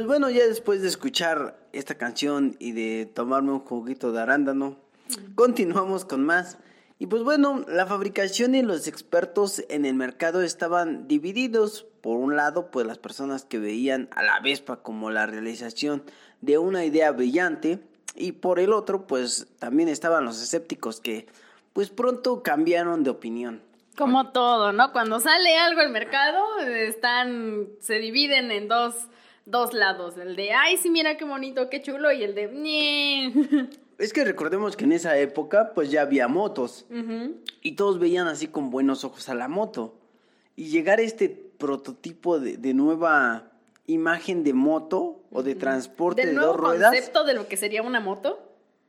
A: Bueno, ya después de escuchar esta canción y de tomarme un juguito de arándano, continuamos con más. Y pues bueno, la fabricación y los expertos en el mercado estaban divididos. Por un lado, pues las personas que veían a la Vespa como la realización de una idea brillante. Y por el otro, pues también estaban los escépticos que pues pronto cambiaron de opinión.
B: Como todo, ¿no? Cuando sale algo al mercado, están, se dividen en dos, dos lados. El de, ay, sí, mira qué bonito, qué chulo, y el de.
A: Es que recordemos que en esa época pues ya había motos y todos veían así con buenos ojos a la moto. Y llegar a este prototipo de, de nueva imagen de moto o de transporte de, dos ruedas,
B: concepto de lo que sería una moto.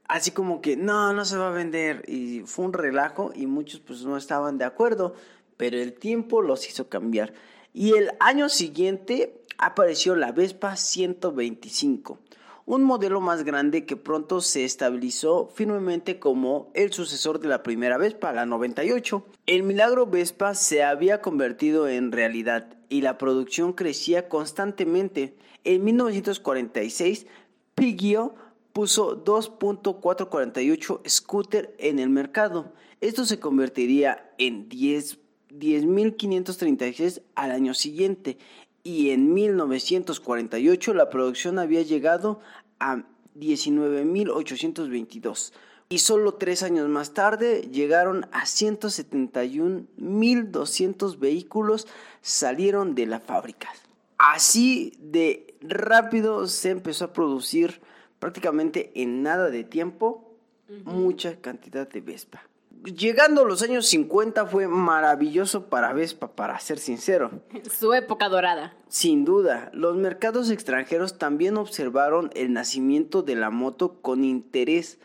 A: así como que no, no se va a vender. Y fue un relajo y muchos pues no estaban de acuerdo, pero el tiempo los hizo cambiar. Y el año siguiente apareció la Vespa 125, un modelo más grande que pronto se estabilizó firmemente como el sucesor de la primera Vespa, la 98. El milagro Vespa se había convertido en realidad y la producción crecía constantemente. En 1946, Piggio puso 2.448 scooter en el mercado. Esto se convertiría en 10 10.536 al año siguiente y en 1948 la producción había llegado a 19.822 y solo tres años más tarde llegaron a 171.200 vehículos salieron de la fábrica. Así de rápido se empezó a producir prácticamente en nada de tiempo mucha cantidad de Vespa. Llegando a los años 50 fue maravilloso para Vespa, para ser sincero.
B: Su época dorada.
A: Sin duda, los mercados extranjeros también observaron el nacimiento de la moto con interés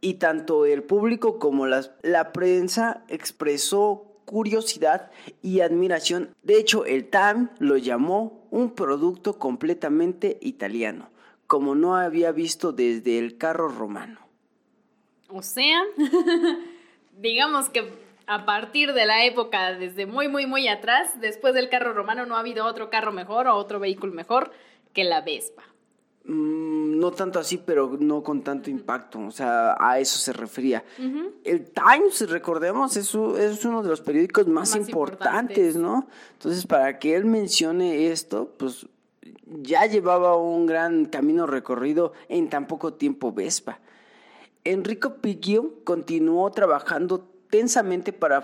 A: y tanto el público como las- la prensa expresó curiosidad y admiración. De hecho, el Time lo llamó un producto completamente italiano, como no había visto desde el carro romano.
B: O sea, digamos que a partir de la época, desde muy, muy, muy atrás, después del carro romano, no ha habido otro carro mejor o otro vehículo mejor que la Vespa.
A: Mm, no tanto así, pero no con tanto impacto. O sea, a eso se refería. El Times, recordemos, es, es uno de los periódicos más,
B: Más
A: importantes, ¿no? Entonces, para que él mencione esto, pues ya llevaba un gran camino recorrido en tan poco tiempo Vespa. Enrico Piggio continuó trabajando tensamente para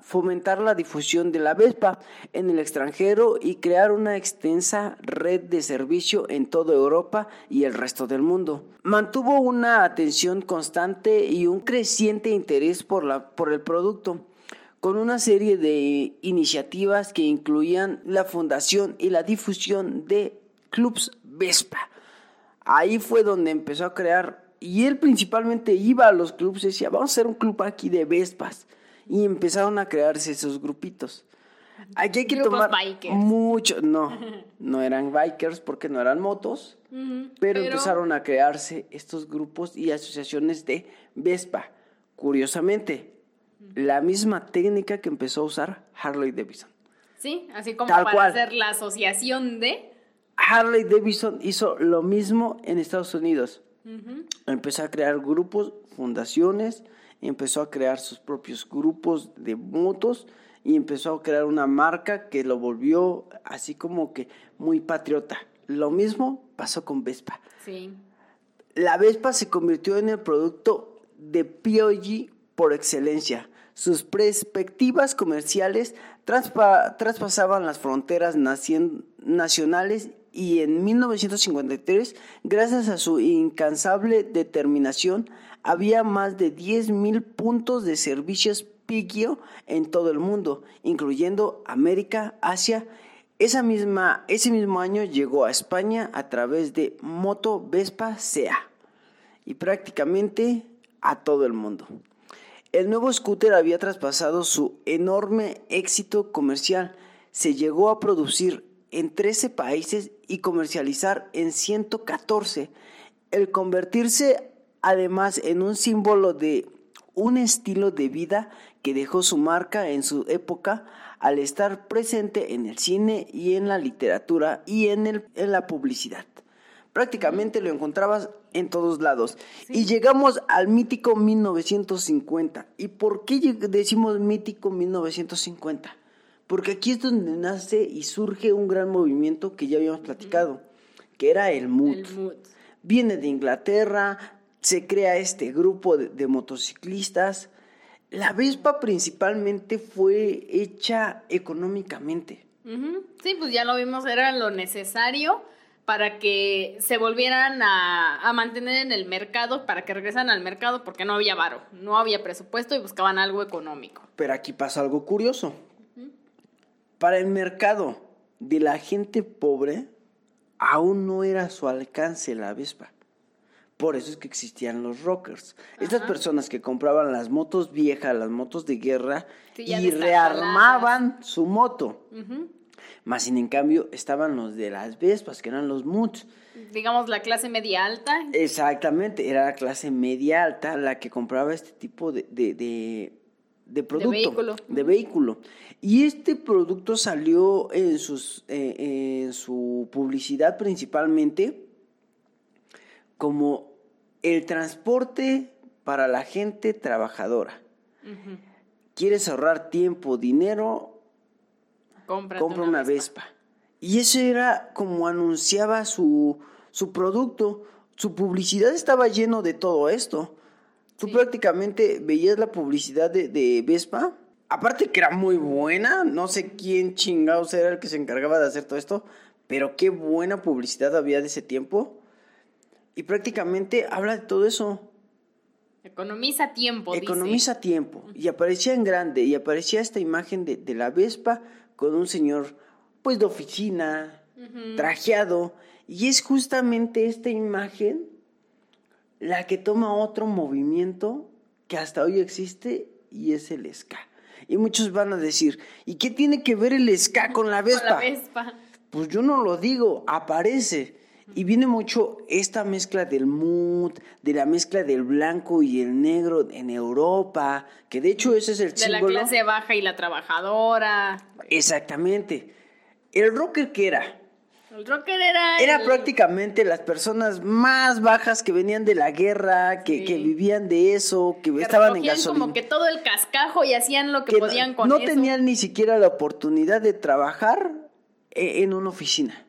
A: fomentar la difusión de la Vespa en el extranjero y crear una extensa red de servicio en toda Europa y el resto del mundo. Mantuvo una atención constante y un creciente interés por el producto con una serie de iniciativas que incluían la fundación y la difusión de clubs Vespa. Ahí fue donde empezó a crear, y él principalmente iba a los clubs y decía, vamos a hacer un club aquí de Vespas. Y empezaron a crearse esos grupitos. Aquí hay que
B: Grupos
A: tomar
B: bikers.
A: mucho, no, no eran bikers porque no eran motos, pero, empezaron a crearse estos grupos y asociaciones de Vespa. Curiosamente, la misma técnica que empezó a usar Harley Davidson.
B: Sí, así como
A: Tal
B: para
A: cual.
B: hacer la asociación de...
A: Harley Davidson hizo lo mismo en Estados Unidos. Empezó a crear grupos, fundaciones, empezó a crear sus propios grupos de motos y empezó a crear una marca que lo volvió así como que muy patriota. Lo mismo pasó con Vespa.
B: Sí.
A: La Vespa se convirtió en el producto de POG por excelencia. Sus perspectivas comerciales traspasaban las fronteras nacionales y en 1953, gracias a su incansable determinación, había más de 10.000 puntos de servicios Piggio en todo el mundo, incluyendo América, Asia. Esa misma, ese mismo año llegó a España a través de Moto Vespa SEA y prácticamente a todo el mundo. El nuevo scooter había traspasado su enorme éxito comercial. Se llegó a producir en 13 países y comercializar en 114. El convertirse además en un símbolo de un estilo de vida que dejó su marca en su época al estar presente en el cine y en la literatura y en, el, en la publicidad. Prácticamente lo encontrabas en todos lados. Y llegamos al mítico 1950. ¿Y por qué decimos mítico 1950? Porque aquí es donde nace y surge un gran movimiento que ya habíamos platicado, que era el mood.
B: El mood.
A: Viene de Inglaterra, se crea este grupo de, de motociclistas. La Vespa principalmente fue hecha económicamente.
B: Sí, pues ya lo vimos, era lo necesario para que se volvieran a, a mantener en el mercado, para que regresaran al mercado, porque no había varo, no había presupuesto y buscaban algo económico.
A: Pero aquí pasa algo curioso. Para el mercado de la gente pobre, aún no era a su alcance la Vespa. Por eso es que existían los rockers. Estas personas que compraban las motos viejas, las motos de guerra,
B: Sí,
A: y rearmaban su moto.
B: Ujú.
A: Más sin en cambio estaban los de las Vespas, que eran los Moods.
B: Digamos la clase media alta.
A: Exactamente, era la clase media alta la que compraba este tipo de, de, de, de producto.
B: vehículo.
A: de vehículo. Y este producto salió en, sus, eh, en su publicidad principalmente como el transporte para la gente trabajadora. ¿Quieres ahorrar tiempo, dinero?
B: Cómprate
A: compra una Vespa. Y eso era como anunciaba su, su producto. Su publicidad estaba lleno de todo esto. Tú
B: Sí.
A: prácticamente veías la publicidad de, de Vespa. Aparte que era muy buena. No sé quién chingados era el que se encargaba de hacer todo esto. Pero qué buena publicidad había de ese tiempo. Y prácticamente habla de todo eso.
B: Economiza tiempo, dice.
A: Economiza tiempo. Y aparecía en grande, y aparecía esta imagen de, de la Vespa con un señor, pues de oficina, trajeado. Y es justamente esta imagen la que toma otro movimiento que hasta hoy existe y es el ska. Y muchos van a decir, ¿y qué tiene que ver el ska con la
B: Con
A: Vespa?
B: la Vespa.
A: Pues yo no lo digo, aparece. Y viene mucho esta mezcla del mood, de la mezcla del blanco y el negro en Europa, que de hecho ese es el
B: De la
A: símbolo.
B: clase baja y la trabajadora.
A: Exactamente. El rocker que era,
B: El rocker era.
A: era
B: el-
A: prácticamente las personas más bajas que venían de la guerra, que,
B: Sí.
A: que vivían de eso, que,
B: que
A: estaban en gasolina.
B: como que todo el cascajo y hacían lo que, podían con
A: no
B: eso.
A: tenían ni siquiera la oportunidad de trabajar eh, en una oficina.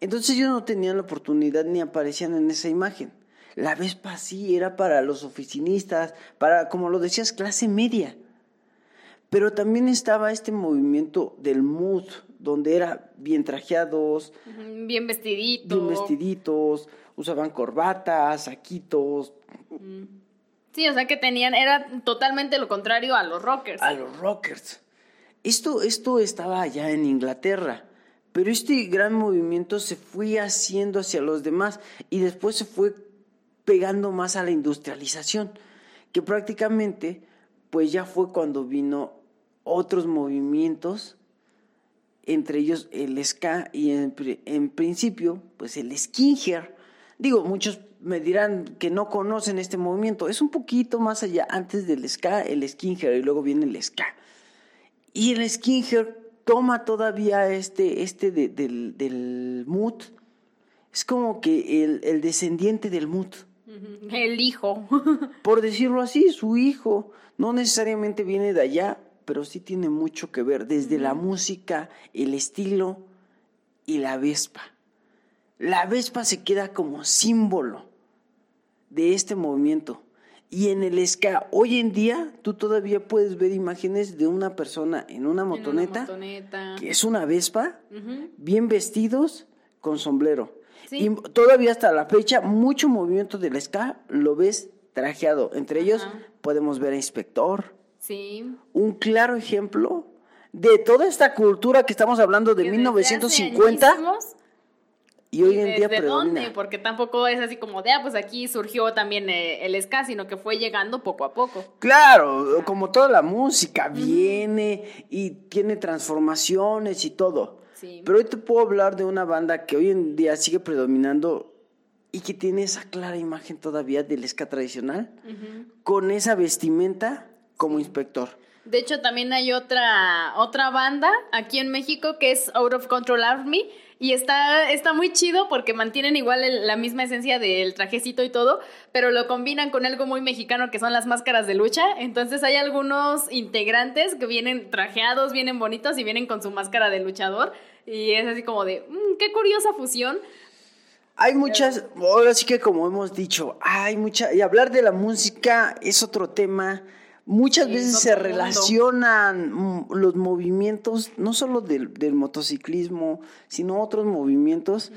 A: Entonces ellos no tenían la oportunidad ni aparecían en esa imagen. La Vespa sí era para los oficinistas, para, como lo decías, clase media. Pero también estaba este movimiento del mood, donde era bien trajeados,
B: Bien vestidito.
A: bien vestiditos, usaban corbatas, saquitos,
B: Sí, o sea que tenían, era totalmente lo contrario a los rockers.
A: a los rockers. Esto, esto estaba allá en Inglaterra, pero este gran movimiento se fue haciendo hacia los demás y después se fue pegando más a la industrialización, que prácticamente pues ya fue cuando vino otros movimientos, entre ellos el ska y en, en principio pues el skinhead. Digo, muchos me dirán que no conocen este movimiento, es un poquito más allá, antes del ska, el skinhead y luego viene el ska. Y el skinhead toma todavía este, este de- del, del mood. Es como que el, el descendiente del mood.
B: El hijo.
A: Por decirlo así, su hijo no necesariamente viene de allá, pero sí tiene mucho que ver. Desde la música, el estilo y la Vespa. La Vespa se queda como símbolo de este movimiento. Y en el ska, hoy en día, tú todavía puedes ver imágenes de una persona en una
B: En una
A: motoneta, que es una Vespa, bien vestidos, con sombrero.
B: Sí.
A: Y todavía hasta la fecha, mucho movimiento del ska lo ves trajeado. Entre ellos podemos ver a Inspector,
B: Sí.
A: un claro ejemplo de toda esta cultura que estamos hablando de
B: Que desde
A: 1950
B: hace añísimos,
A: y hoy en día
B: ¿Desde
A: predomina.
B: dónde? Porque tampoco es así como de, ah, pues aquí surgió también eh, el ska, sino que fue llegando poco a poco.
A: Claro, como toda la música viene y tiene transformaciones y todo.
B: Sí.
A: Pero hoy te puedo hablar de una banda que hoy en día sigue predominando y que tiene esa clara imagen todavía del ska tradicional con esa vestimenta como inspector.
B: De hecho, también hay otra, otra banda aquí en México que es Out of Control Army. Y está, está muy chido porque mantienen igual el- la misma esencia del trajecito y todo, pero lo combinan con algo muy mexicano que son las máscaras de lucha. Entonces hay algunos integrantes que vienen trajeados, vienen bonitos y vienen con su máscara de luchador. Y es así como de, "Mm, qué curiosa fusión.
A: Hay muchas, ahora sí que como hemos dicho, hay mucha, y hablar de la música es otro tema. Muchas veces
B: es
A: se
B: mundo.
A: relacionan los movimientos, no solo del, del motociclismo, sino otros movimientos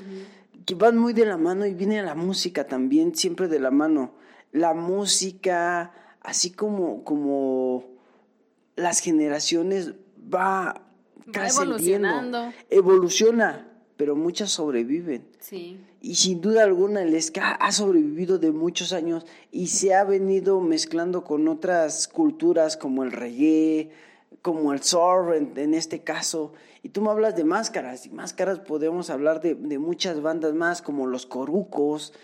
A: que van muy de la mano y viene la música también, siempre de la mano. La música, así como, como las generaciones va, trascendiendo,
B: evolucionando.
A: evoluciona, pero muchas sobreviven.
B: Sí.
A: Y sin duda alguna el ska ha sobrevivido de muchos años y se ha venido mezclando con otras culturas como el reggae, como el surf en, en este caso. Y tú me hablas de máscaras, y máscaras podemos hablar de, de muchas bandas más como los corucos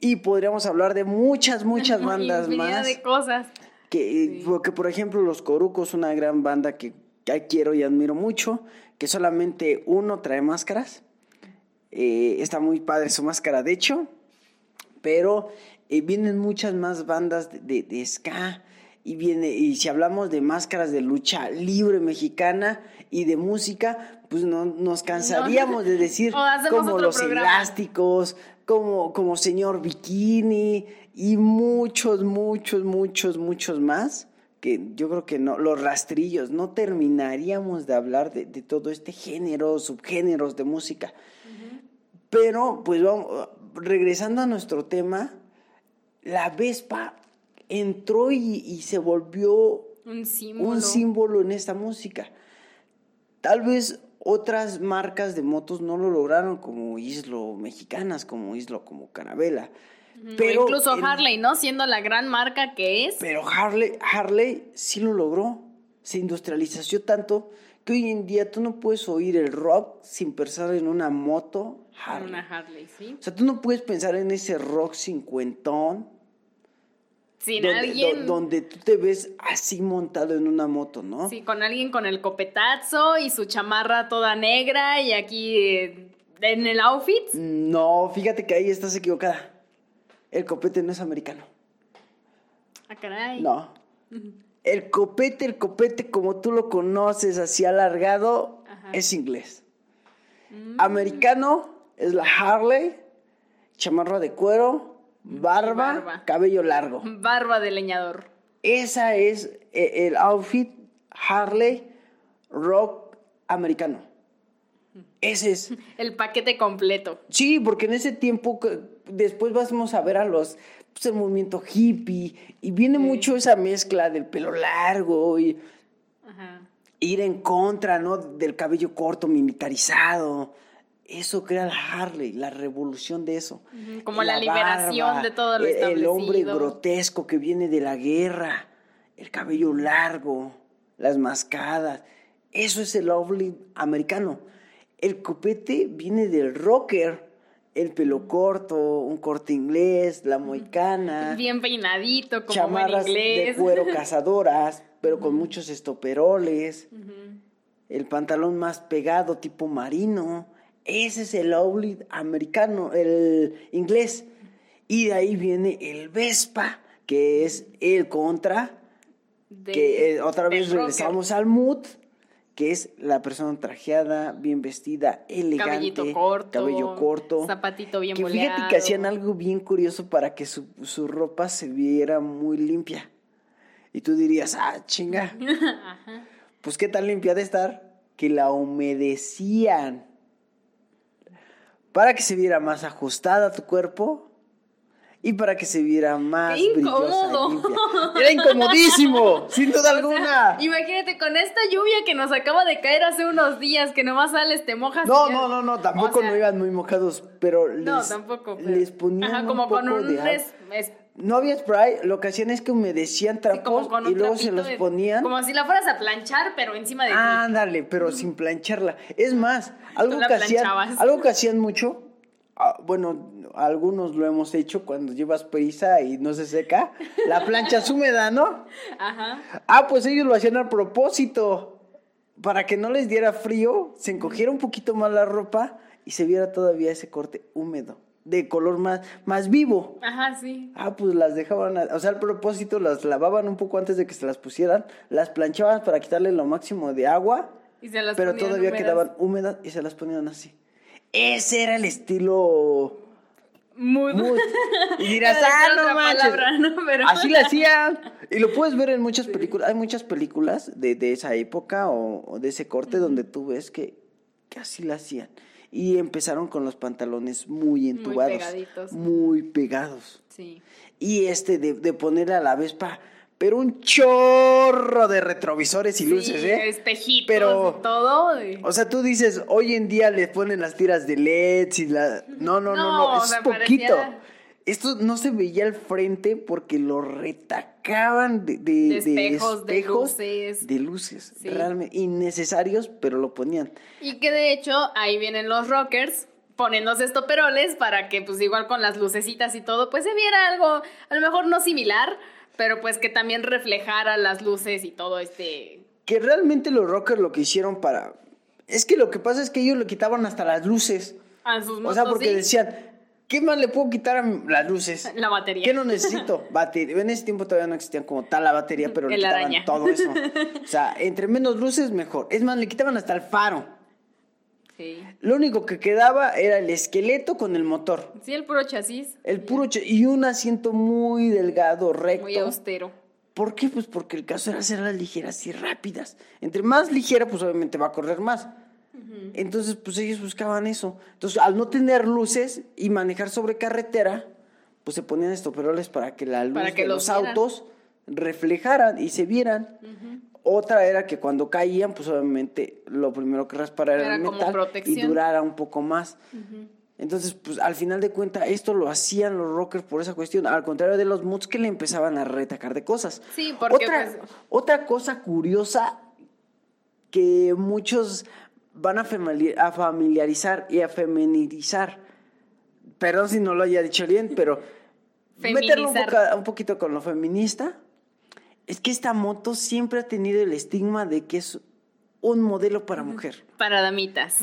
A: y podríamos hablar de muchas, muchas bandas más.
B: de cosas.
A: Que, eh,
B: Sí.
A: porque, por ejemplo, los Corucos, una gran banda que, que quiero y admiro mucho, que solamente uno trae máscaras. Eh, está muy padre su máscara, de hecho, pero eh, vienen muchas más bandas de, de- de ska. Y viene, y si hablamos de máscaras de lucha libre mexicana y de música, pues no nos cansaríamos de decir como los
B: programa.
A: elásticos, como, como señor bikini y muchos, muchos, muchos, muchos más. Que yo creo que no, los rastrillos, no terminaríamos de hablar de, de todo este género, subgéneros de música. Pero, pues vamos, regresando a nuestro tema, la Vespa entró y, y se volvió
B: Un símbolo.
A: un símbolo en esta música. Tal vez otras marcas de motos no lo lograron como Islo mexicanas, como Islo, como Carabela.
B: O
A: Pero
B: incluso Harley, ¿no? Siendo la gran marca que es.
A: Pero Harley, Harley sí lo logró. Se industrializó tanto que hoy en día tú no puedes oír el rock sin pensar en una moto Harley.
B: Una Harley, sí.
A: O sea, tú no puedes pensar en ese rock cincuentón
B: Sin
A: donde,
B: alguien.
A: do- donde tú te ves así montado en una moto, ¿no?
B: Sí, con alguien con el copetazo y su chamarra toda negra y aquí eh, en el outfit.
A: No, fíjate que ahí estás equivocada. El copete no es americano.
B: Ah, caray.
A: No. El copete, el copete como tú lo conoces, así alargado,
B: Ajá.
A: es inglés.
B: Mm.
A: Americano es la Harley, chamarra de cuero, barba,
B: barba.
A: cabello largo.
B: Barba de leñador.
A: Esa es eh, el outfit Harley rock americano. Ese es.
B: El paquete completo.
A: Sí, porque en ese tiempo, después vamos a ver a los, pues el movimiento hippie, y viene mucho esa mezcla del pelo largo y
B: Ajá.
A: ir en contra, ¿no? Del cabello corto, militarizado. Eso crea la Harley, la revolución de eso.
B: Como la liberación de todo lo
A: el- El hombre grotesco que viene de la guerra, el cabello largo, las mascadas. Eso es el outfit americano. El copete viene del rocker, el pelo corto, un corte inglés, la moicana
B: Bien peinadito, como
A: chamarras de
B: inglés.
A: cuero cazadoras, pero con muchos estoperoles, el pantalón más pegado tipo marino. Ese es el outfit americano, el inglés. Y de ahí viene el Vespa, que es el contra,
B: De-
A: que eh, otra vez regresamos al mood, que es la persona trajeada, bien vestida, elegante,
B: Cabellito corto.
A: cabello corto,
B: Zapatito bien
A: que fíjate que hacían algo bien curioso para que su, su ropa se viera muy limpia. Y tú dirías, ah, chinga. Pues qué tan limpia de estar que la humedecían para que se viera más ajustada a tu cuerpo y para que se viera más
B: ¡Qué
A: brillosa y
B: incómodo!
A: Era incomodísimo, sin duda
B: O sea,
A: alguna.
B: imagínate con esta lluvia que nos acaba de caer hace unos días, que nomás sales, te mojas.
A: No, no, no, no, tampoco
B: O sea,
A: no iban muy mojados, pero
B: No,
A: les,
B: tampoco. pero-
A: les ponían
B: Ajá, como
A: un
B: con
A: poco
B: un.
A: de
B: es-
A: No había spray, lo que hacían es que humedecían trapos y luego se los
B: de-
A: ponían.
B: Como si la fueras a planchar, pero encima de ti.
A: Ándale, pero sin plancharla. Es más, algo que hacían, algo que hacían mucho, ah, bueno, algunos lo hemos hecho cuando llevas prisa y no se seca. La plancha es húmeda, ¿no?
B: Ajá.
A: Ah, pues ellos lo hacían a propósito. Para que no les diera frío, se encogiera un poquito más la ropa y se viera todavía ese corte húmedo, de color más, más vivo.
B: Ajá, sí.
A: Ah, pues las dejaban, o sea, al propósito las lavaban un poco antes de que se las pusieran, las planchaban para quitarle lo máximo de agua,
B: Y se las
A: pero todavía
B: húmedas.
A: quedaban húmedas y se las ponían así. Ese era el estilo
B: Mood.
A: mood. Y dirás, ah, no manches.
B: palabra, ¿no? Pero-
A: Así la hacían. Y lo puedes ver en muchas películas. Hay muchas películas de, de esa época o, o de ese corte donde tú ves que, que así la hacían. Y empezaron con los pantalones muy entubados.
B: pegaditos.
A: Muy pegados.
B: Sí.
A: Y este de, de ponerle a la Vespa, pero un chorro de retrovisores y luces, ¿eh?
B: Espejitos
A: Pero-
B: todo.
A: O sea, tú dices, hoy en día le ponen las tiras de LEDs y la... No, no, no, no, es poquito.
B: parecía-
A: Esto no se veía al frente porque lo retacaban de, de,
B: De espejos, de
A: espejos,
B: luces.
A: de luces,
B: Sí.
A: realmente innecesarios, pero lo ponían.
B: Y que de hecho ahí vienen los rockers poniéndose estoperoles para que pues igual con las lucecitas y todo pues se viera algo a lo mejor no similar, pero pues que también reflejara las luces y todo este...
A: Que realmente los rockers lo que hicieron para... Es que lo que pasa es que ellos le quitaban hasta las luces.
B: A sus
A: O sea,
B: motos,
A: porque
B: sí,
A: decían, ¿qué más le puedo quitar a las luces?
B: La batería.
A: ¿Qué no necesito? Batería. En ese tiempo todavía no existían como tal la batería, pero le
B: El
A: quitaban
B: araña.
A: todo eso. O sea, entre menos luces, mejor. Es más, le quitaban hasta el faro.
B: Sí.
A: Lo único que quedaba era el esqueleto con el motor.
B: Sí, el puro chasis.
A: El puro ch- y un asiento muy delgado, recto.
B: Muy austero.
A: ¿Por qué? Pues porque el caso era hacerlas ligeras y rápidas. Entre más ligera, pues obviamente va a correr más. Entonces, pues ellos buscaban eso. Entonces, al no tener luces y manejar sobre carretera, pues se ponían estoperoles para que la luz
B: Para que
A: de
B: los
A: autos reflejaran y se vieran. Otra era que cuando caían, pues obviamente lo primero que raspara era,
B: Era
A: el metal y durara un poco más. Entonces, pues al final de cuentas, esto lo hacían los rockers por esa cuestión, al contrario de los moods que le empezaban a retacar de cosas.
B: Sí, porque,
A: otra,
B: pues-
A: otra cosa curiosa que muchos van a, famili- a familiarizar y a feminizar, perdón si no lo haya dicho bien, pero meterlo un, un poquito con lo feminista, es que esta moto siempre ha tenido el estigma de que es un modelo para mujer.
B: Para damitas.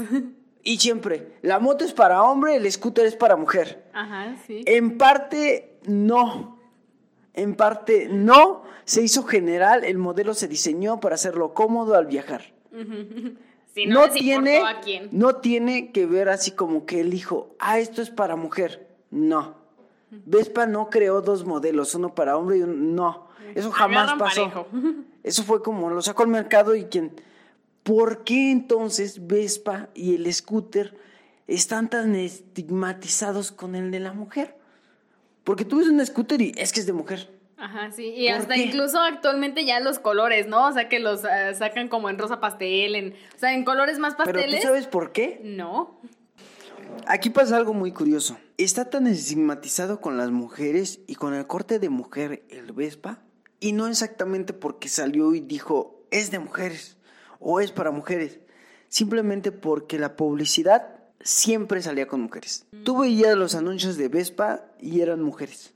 A: Y siempre, la moto es para hombre, el scooter es para mujer.
B: Ajá, sí.
A: En parte, no. En parte, no. Se hizo general, el modelo se diseñó para hacerlo cómodo al viajar.
B: Si no,
A: tiene,
B: importó a quién.
A: no tiene que ver así como que él dijo, ah, esto es para mujer. No. Vespa no creó dos modelos, uno para hombre y uno... No, eso jamás pasó.
B: parejo.
A: Eso fue como lo sacó al mercado y quien... ¿Por qué entonces Vespa y el scooter están tan estigmatizados con el de la mujer? Porque tú ves un scooter y es que es de mujer.
B: Ajá, sí. Y
A: ¿Por
B: hasta
A: qué?
B: incluso actualmente ya los colores, ¿no? O sea, que los ah, sacan como en rosa pastel, en, o sea, en colores más
A: Pero
B: pasteles.
A: ¿tú sabes por qué?
B: No.
A: Aquí pasa algo muy curioso. Está tan estigmatizado con las mujeres y con el corte de mujer el Vespa. Y no exactamente porque salió y dijo es de mujeres o es para mujeres. Simplemente porque la publicidad siempre salía con mujeres. Tú veías los anuncios de Vespa y eran mujeres.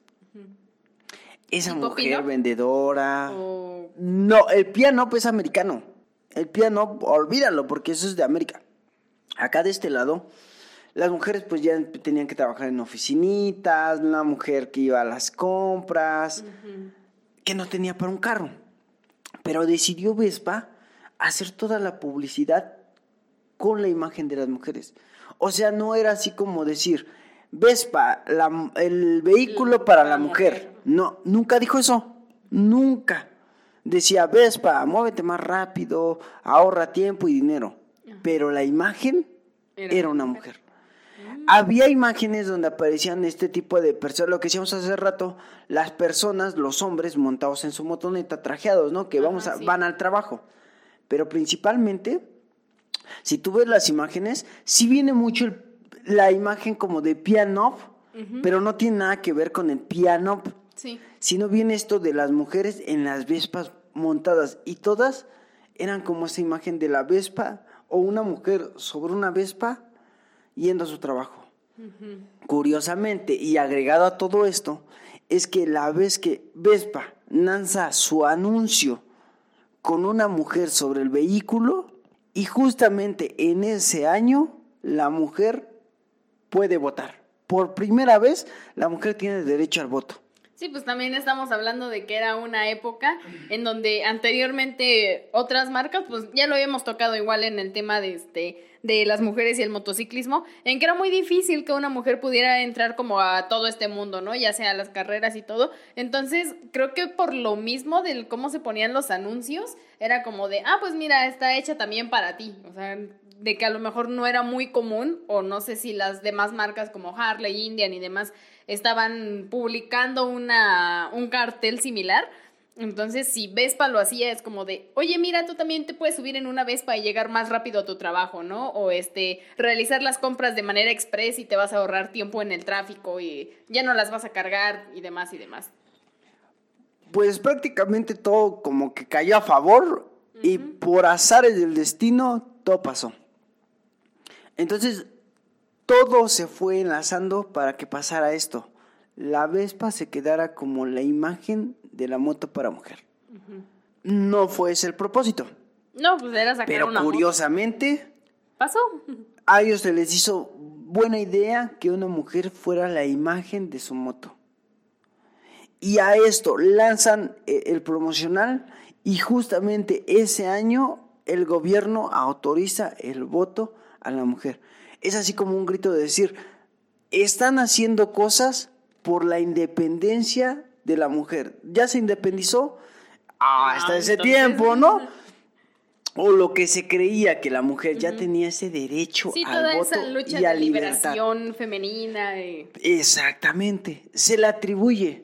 A: Esa
B: ¿Tipo
A: mujer vendedora.
B: O-
A: No, el piano es americano. El piano, olvídalo, porque eso es de América. Acá de este lado, las mujeres pues ya tenían que trabajar en oficinitas, una mujer que iba a las compras, que no tenía para un carro. Pero decidió Vespa hacer toda la publicidad con la imagen de las mujeres. O sea, no era así como decir, Vespa, la- el vehículo para la mujer. No, nunca dijo eso. Nunca. Decía, Vespa, muévete más rápido, ahorra tiempo y dinero. Pero la imagen
B: Era una
A: mujer. Había imágenes donde aparecían este tipo de personas, lo que decíamos hace rato, las personas, los hombres montados en su motoneta, trajeados, ¿no? Que vamos a,
B: sí.
A: van al trabajo. Pero principalmente, si tú ves las imágenes, sí viene mucho el- la imagen como de piano, pero no tiene nada que ver con el piano,
B: Sí.
A: sino viene esto de las mujeres en las vespas montadas y todas eran como esa imagen de la vespa o una mujer sobre una vespa yendo a su trabajo. Curiosamente, y agregado a todo esto, es que la vez que Vespa lanza su anuncio con una mujer sobre el vehículo, y justamente en ese año la mujer puede votar. Por primera vez, la mujer tiene derecho al voto.
B: Sí, pues también estamos hablando de que era una época en donde anteriormente otras marcas, pues ya lo habíamos tocado igual en el tema de este de las mujeres y el motociclismo, en que era muy difícil que una mujer pudiera entrar como a todo este mundo, ¿no? Ya sea las carreras y todo. Entonces, creo que por lo mismo del cómo se ponían los anuncios, era como de, ah, pues mira, está hecha también para ti. O sea, de que a lo mejor no era muy común, o no sé si las demás marcas como Harley, Indian y demás estaban publicando una, un cartel similar. Entonces, si Vespa lo hacía, es como de, oye, mira, tú también te puedes subir en una Vespa y llegar más rápido a tu trabajo, ¿no? O este, realizar las compras de manera express y te vas a ahorrar tiempo en el tráfico y ya no las vas a cargar y demás y demás.
A: Pues prácticamente todo como que cayó a favor y por azares del destino todo pasó. Entonces, todo se fue enlazando para que pasara esto. La Vespa se quedara como la imagen de la moto para mujer. No fue ese el propósito.
B: No, pues era sacar
A: Pero
B: una moto.
A: curiosamente,
B: Pasó.
A: a ellos se les hizo buena idea que una mujer fuera la imagen de su moto. Y a esto lanzan eh, el promocional y justamente ese año el gobierno autoriza el voto a la mujer. Es así como un grito de decir, están haciendo cosas por la independencia de la mujer. Ya se independizó
B: Ah,
A: hasta ese tiempo, ¿no? O lo que se creía que la mujer ya tenía ese derecho
B: Sí,
A: al
B: toda
A: voto
B: esa lucha
A: y a
B: de
A: libertad.
B: liberación femenina.
A: Exactamente, se le atribuye,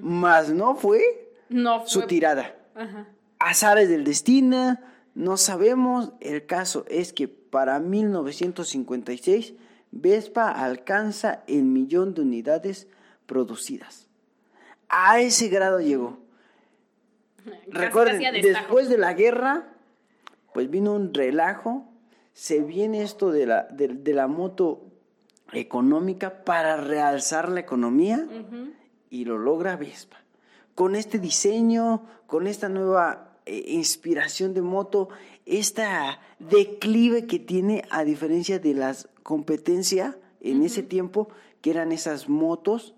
A: más no fue
B: no
A: su
B: fue...
A: tirada.
B: Ajá.
A: Azares del destino, no sabemos. El caso es que para 1956 Vespa alcanza el millón de unidades producidas. A ese grado llegó.
B: Casi,
A: Recuerden,
B: casi
A: después de la guerra, pues vino un relajo, se viene esto de la, de, de la moto económica para realzar la economía y lo logra Vespa. Con este diseño, con esta nueva eh, inspiración de moto, esta declive que tiene a diferencia de las competencia en ese tiempo, que eran esas motos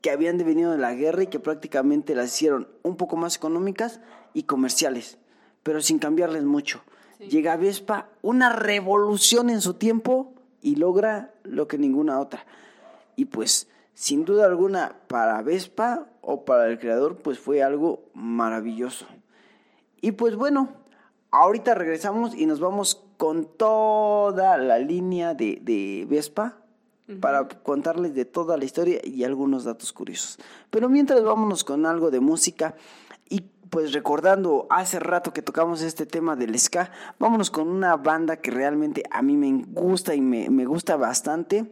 A: que habían devenido de la guerra y que prácticamente las hicieron un poco más económicas y comerciales, pero sin cambiarles mucho. Llega Vespa, una revolución en su tiempo y logra lo que ninguna otra. Y pues, sin duda alguna, para Vespa o para el creador, pues fue algo maravilloso. Y pues bueno, ahorita regresamos y nos vamos con toda la línea de, de Vespa para contarles de toda la historia y algunos datos curiosos. Pero mientras vámonos con algo de música y pues recordando hace rato que tocamos este tema del ska, vámonos con una banda que realmente a mí me gusta y me, me gusta bastante.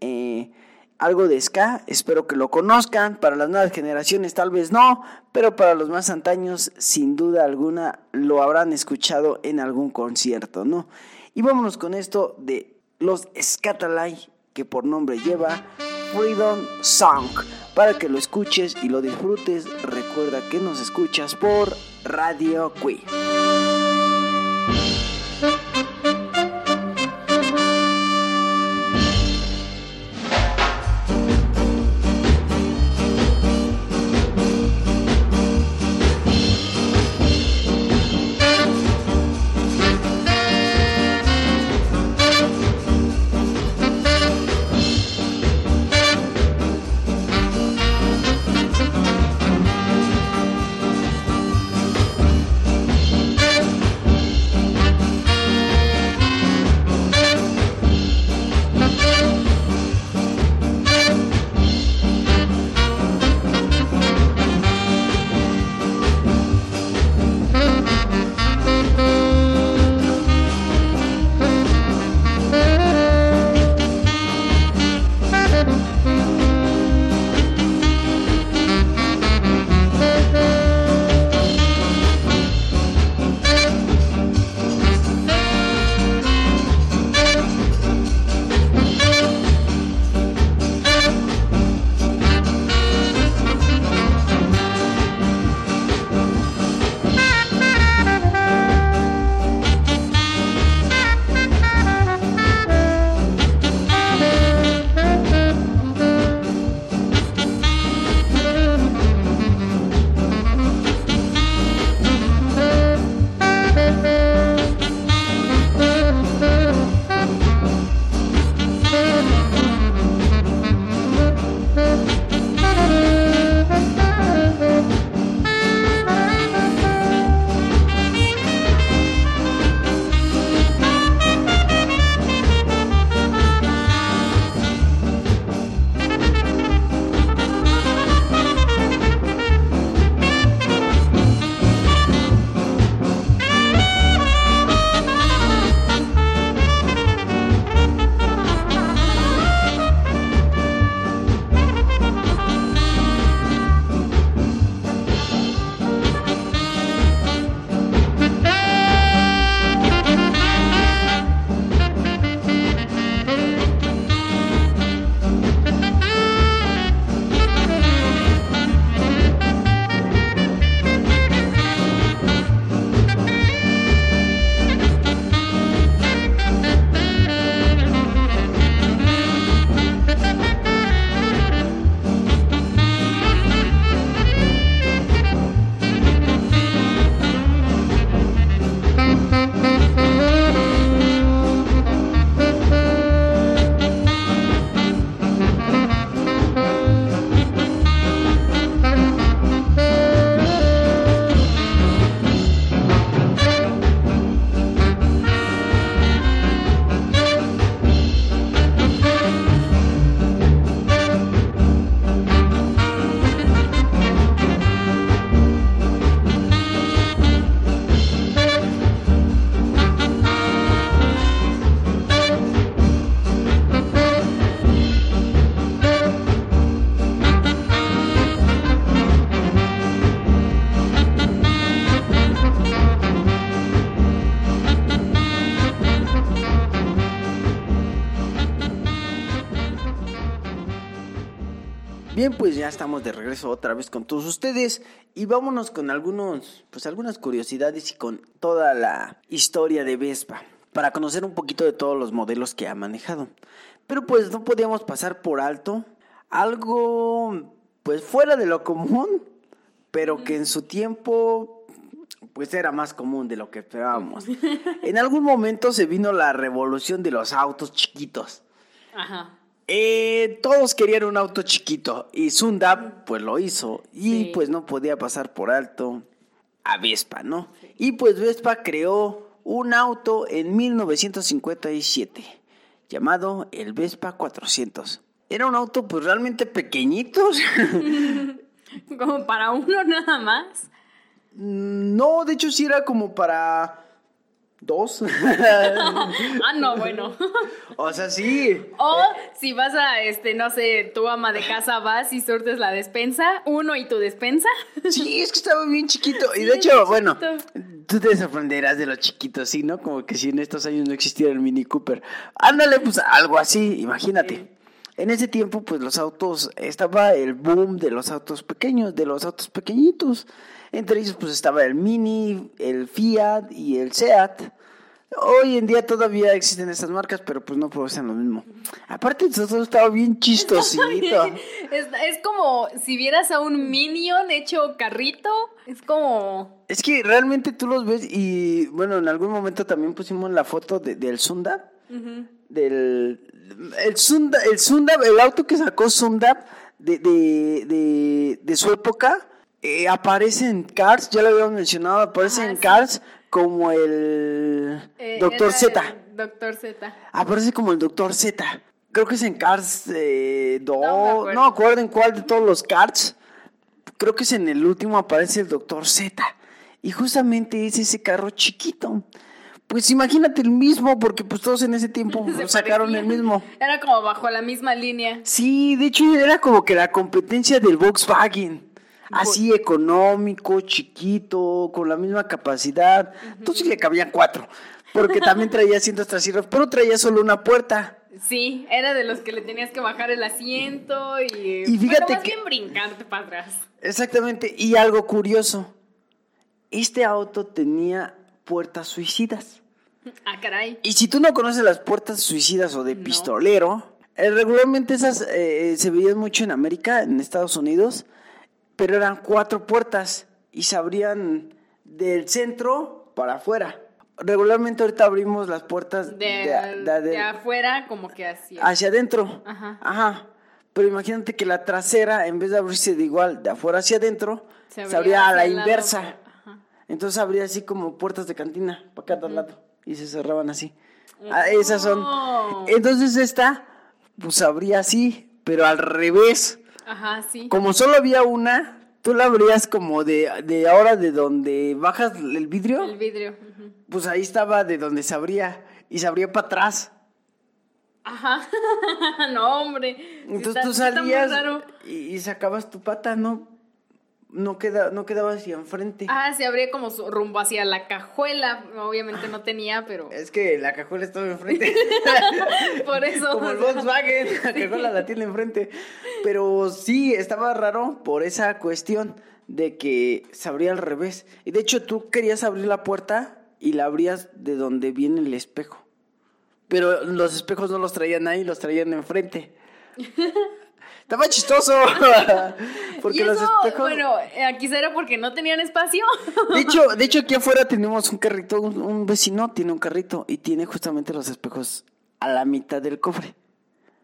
A: Eh, algo de ska, espero que lo conozcan, para las nuevas generaciones tal vez no, pero para los más antaños sin duda alguna lo habrán escuchado en algún concierto, ¿no? Y vámonos con esto de los Scatalai, que por nombre lleva Freedom Song. Para que lo escuches y lo disfrutes, recuerda que nos escuchas por Radio Queen. Ya estamos de regreso otra vez con todos ustedes y vámonos con algunos, pues algunas curiosidades y con toda la historia de Vespa para conocer un poquito de todos los modelos que ha manejado. Pero pues no podíamos pasar por alto algo pues fuera de lo común, pero que en su tiempo pues era más común de lo que esperábamos. En algún momento se vino la revolución de los autos chiquitos.
B: Ajá.
A: Eh, todos querían un auto chiquito y Sundap pues lo hizo y
B: Sí.
A: pues no podía pasar por alto a Vespa, ¿no? Y pues Vespa creó un auto en 1957 llamado el Vespa 400. Era un auto pues realmente pequeñito.
B: Como para uno nada más.
A: no, de hecho sí era como para dos.
B: Ah, no, bueno.
A: o sea, sí.
B: O si vas a, este, no sé, tu ama de casa vas y surtes la despensa, uno y tu despensa.
A: Sí, es que estaba bien chiquito. Y de hecho, bueno,
B: chiquito.
A: tú te sorprenderás de los chiquitos, ¿sí? ¿No? Como que si en estos años no existiera el Mini Cooper. Ándale, pues algo así, imagínate. En ese tiempo, pues los autos, estaba el boom de los autos pequeños, de los autos pequeñitos. Entre ellos, pues estaba el Mini, el Fiat y el Seat. Hoy en día todavía existen estas marcas, pero pues no producen lo mismo. Aparte, todo estaba bien chistosito.
B: Es, es como si vieras a un Minion hecho carrito. Es como.
A: Es que realmente tú los ves y bueno, en algún momento también pusimos la foto de- del Sundap. Del el el el auto que sacó Sundap de, de, de, de su época eh, aparece en Cars, ya lo habíamos mencionado, aparece
B: Ah,
A: en
B: sí.
A: Cars como el
B: eh,
A: Doctor Z.
B: Doctor Z.
A: Aparece como el Doctor Z. Creo que es en Cars 2.
B: No me
A: No,
B: acuerdo
A: en cuál de todos los Cars. Creo que es en el último aparece el Doctor Z. Y justamente es ese carro chiquito. Pues imagínate el mismo, porque pues todos en ese tiempo
B: Se
A: sacaron el mismo.
B: Era como bajo la misma línea.
A: Sí, de hecho era como que la competencia del Volkswagen. Así económico, chiquito, con la misma capacidad. Entonces le cabían cuatro. Porque también traía asientos traseros, pero traía solo una puerta.
B: Sí, era de los que le tenías que bajar el asiento y.
A: Y fíjate
B: bueno, más
A: que-
B: bien brincarte para atrás.
A: Exactamente. Y algo curioso. Este auto tenía puertas suicidas.
B: Ah, caray.
A: Y si tú no conoces las puertas suicidas o de
B: No.
A: pistolero, eh, regularmente esas eh, se veían mucho en América, en Estados Unidos, pero eran cuatro puertas y se abrían del centro para afuera. Regularmente ahorita abrimos las puertas
B: De,
A: de- de- de-
B: afuera, como que así.
A: hacia adentro.
B: Ajá.
A: Ajá. Pero imagínate que la trasera, en vez de abrirse de igual de afuera hacia adentro, se
B: Se
A: abría,
B: abría
A: a la
B: hacia lado,
A: inversa.
B: ajá.
A: Entonces abría así como puertas de cantina para cada lado y se cerraban así. Ah, esas son. Entonces esta, pues abría así, pero al revés.
B: Ajá, sí.
A: Como solo había una, tú la abrías como de, de ahora de donde bajas el vidrio,
B: El vidrio.
A: pues ahí estaba de donde se abría y se abría para atrás.
B: Ajá. no, hombre.
A: Entonces
B: está-
A: tú salías
B: raro.
A: y, y sacabas tu pata, no, no, queda, no quedaba hacia enfrente.
B: Ah, se abría como su rumbo hacia la cajuela. Obviamente no tenía, pero
A: Es que la cajuela estaba enfrente.
B: por eso.
A: Como el Volkswagen, la cajuela la tiene enfrente. Pero sí, estaba raro por esa cuestión de que se abría al revés. Y de hecho tú querías abrir la puerta y la abrías de donde viene el espejo. Pero los espejos no los traían ahí, los traían enfrente. Estaba chistoso. Porque
B: y eso,
A: los espejos...
B: bueno, eh, quizá era porque no tenían espacio.
A: De hecho, de hecho, aquí afuera tenemos un carrito, un, un vecino tiene un carrito y tiene justamente los espejos a la mitad del cofre.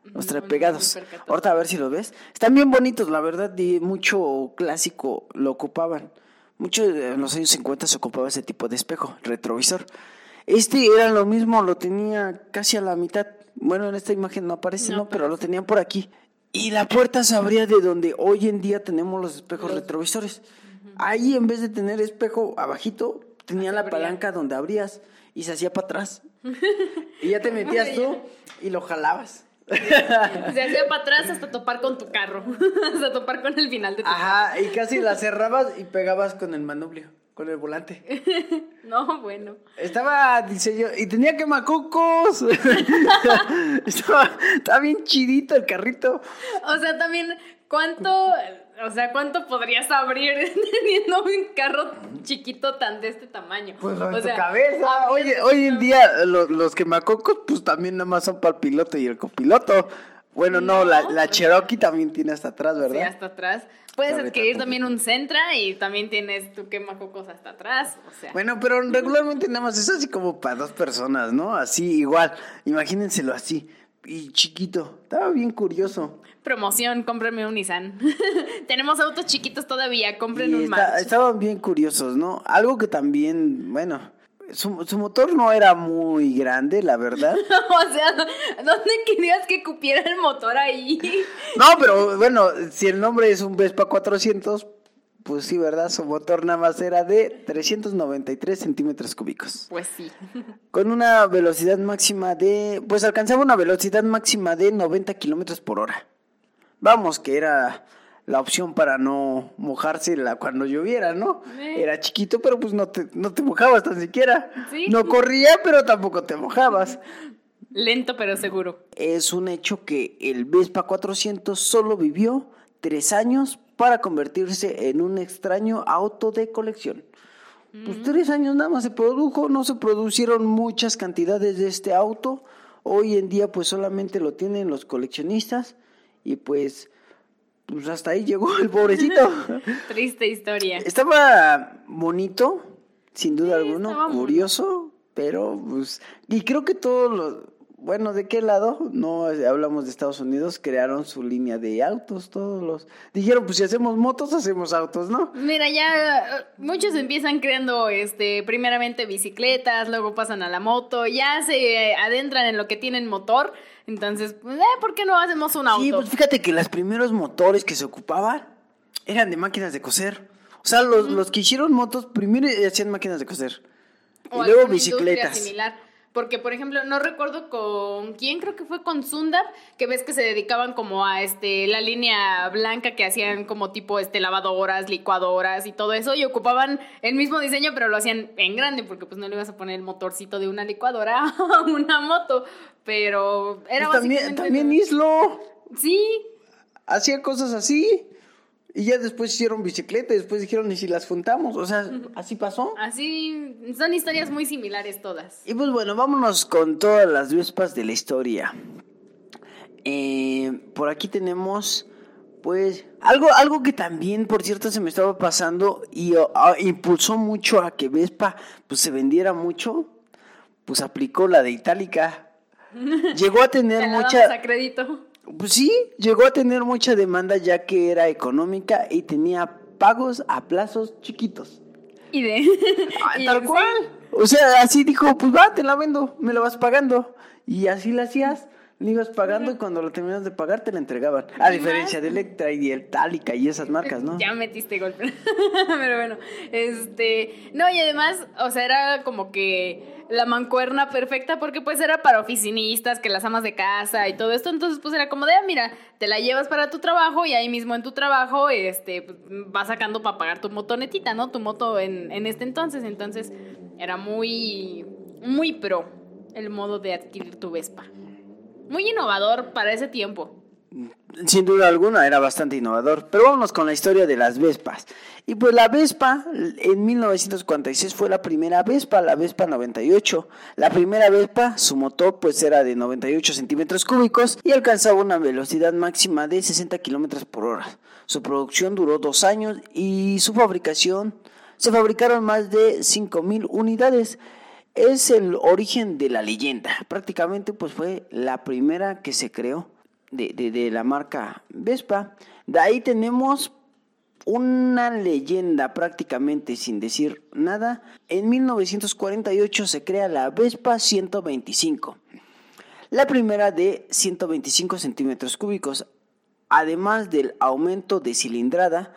A: Los trae
B: no
A: pegados. Ahorita a ver si los ves. Están bien bonitos, la verdad, y mucho clásico lo ocupaban. Mucho en los años 50 se ocupaba ese tipo de espejo, retrovisor. Este era lo mismo, lo tenía casi a la mitad. Bueno, en esta imagen no aparece,
B: No
A: ¿no? Pero lo tenían por aquí. Y la puerta se abría de donde hoy en día tenemos los espejos retrovisores. Ahí en vez de tener espejo abajito, tenía la
B: abría.
A: palanca donde abrías y se hacía para atrás. y ya te metías tú y lo jalabas.
B: Se hacía para atrás hasta topar con tu carro. hasta topar con el final de tu
A: Ajá, y casi la cerrabas y pegabas con el manubrio, con el volante.
B: No, bueno.
A: Estaba diseño y tenía quemacocos. estaba, estaba bien chidito el carrito.
B: O sea, también ¿Cuánto, o sea, cuánto podrías abrir teniendo un carro chiquito tan de este tamaño?
A: Pues
B: o
A: en tu
B: sea,
A: cabeza. Oye, hoy en día lo- los quemacocos pues también nada más son para el piloto y el copiloto. Bueno, no, la,
B: No.
A: la Cherokee también tiene hasta atrás,
B: Sí,
A: ¿verdad?
B: hasta atrás. Puedes
A: Ahorita
B: adquirir también un Centra y también tienes tu quemacocos hasta atrás. O sea,
A: Bueno, pero regularmente nada más es así como para dos personas, ¿no? Así igual, imagínenselo así. Y chiquito, estaba bien curioso.
B: Promoción, cómprenme un Nissan. Tenemos autos chiquitos todavía, compren un March.
A: estaban bien curiosos, ¿no? Algo que también, bueno, su, su motor no era muy grande, la verdad.
B: o sea, ¿dónde querías que cupiera el motor ahí?
A: No, pero bueno, si el nombre es un Vespa 400, pues sí, ¿verdad? Su motor nada más era de 393 centímetros cúbicos.
B: Pues sí.
A: Con una velocidad máxima de, pues alcanzaba una velocidad máxima de 90 kilómetros por hora. Vamos, que era la opción para no mojarse la, cuando lloviera, ¿no?
B: Eh.
A: Era chiquito, pero pues no te, no te mojabas tan siquiera.
B: Sí.
A: No corría, pero tampoco te mojabas.
B: Lento pero seguro.
A: Es un hecho que el Vespa 400 solo vivió tres años para convertirse en un extraño auto de colección. Pues tres años nada más se produjo, no se producieron muchas cantidades de este auto. Hoy en día pues solamente lo tienen los coleccionistas y pues, pues hasta ahí llegó el pobrecito.
B: Triste historia.
A: Estaba bonito, sin duda
B: Sí,
A: alguna, curioso, pero pues y creo que todos los bueno, ¿de qué lado? No eh, hablamos de Estados Unidos, crearon su línea de autos, todos los dijeron, pues si hacemos motos, hacemos autos, ¿no?
B: Mira, ya eh, muchos empiezan creando este primeramente bicicletas, luego pasan a la moto, ya se eh, adentran en lo que tienen motor, entonces, pues, eh, ¿por qué no hacemos un auto?
A: Sí, pues fíjate que los primeros motores que se ocupaban eran de máquinas de coser. O sea, los, los que hicieron motos primero hacían máquinas de coser.
B: O
A: y luego bicicletas.
B: similar. Porque, por ejemplo, no recuerdo con quién, creo que fue con Sundar, que ves que se dedicaban como a este la línea blanca que hacían como tipo este lavadoras, licuadoras y todo eso, y ocupaban el mismo diseño, pero lo hacían en grande, porque pues no le ibas a poner el motorcito de una licuadora a una moto. Pero era
A: Pues también,
B: básicamente-
A: también Islo
B: Sí,
A: hacía cosas así. Y ya después hicieron bicicleta y después dijeron, ¿y si las juntamos? O sea, así pasó.
B: así son historias muy similares todas.
A: Y pues bueno, vámonos con todas las Vespas de la historia. Eh, por aquí tenemos, pues, algo, algo que también, por cierto, se me estaba pasando y ah, impulsó mucho a que Vespa pues, se vendiera mucho. Pues aplicó la de Itálica. Llegó a
B: Te
A: tener mucha...
B: a crédito.
A: Pues sí, llegó a tener mucha demanda ya que era económica y tenía pagos a plazos chiquitos.
B: Y de.
A: Ah,
B: y
A: tal
B: sí.
A: cual. O sea, así dijo, pues va, te la vendo, me la vas pagando. Y así la hacías, la ibas pagando y cuando lo terminas de pagar te la entregaban. A diferencia
B: más.
A: de Electra y de Itálica y esas marcas, ¿no?
B: Ya metiste golpe. Pero bueno, este. No, y además, o sea, era como que la mancuerna perfecta porque pues era para oficinistas, que las amas de casa y todo esto. Entonces, pues era como de, ah, mira, te la llevas para tu trabajo y ahí mismo en tu trabajo, este, pues, vas sacando para pagar tu motonetita, ¿no? Tu moto en, en este entonces. Entonces, era muy, muy pro el modo de adquirir tu Vespa. Muy innovador para ese tiempo.
A: Sin duda alguna era bastante innovador. Pero vámonos con la historia de las Vespas. Y pues la Vespa en 1946 fue la primera Vespa, la Vespa 98. La primera Vespa, su motor pues era de 98 centímetros cúbicos y alcanzaba una velocidad máxima de 60 kilómetros por hora. Su producción duró dos años y su fabricación se fabricaron más de 5.000 unidades. Es el origen de la leyenda. Prácticamente pues fue la primera que se creó de, de- de la marca Vespa. De ahí tenemos una leyenda prácticamente sin decir nada. En 1948 se crea la Vespa 125. La primera de 125 centímetros cúbicos. Además del aumento de cilindrada,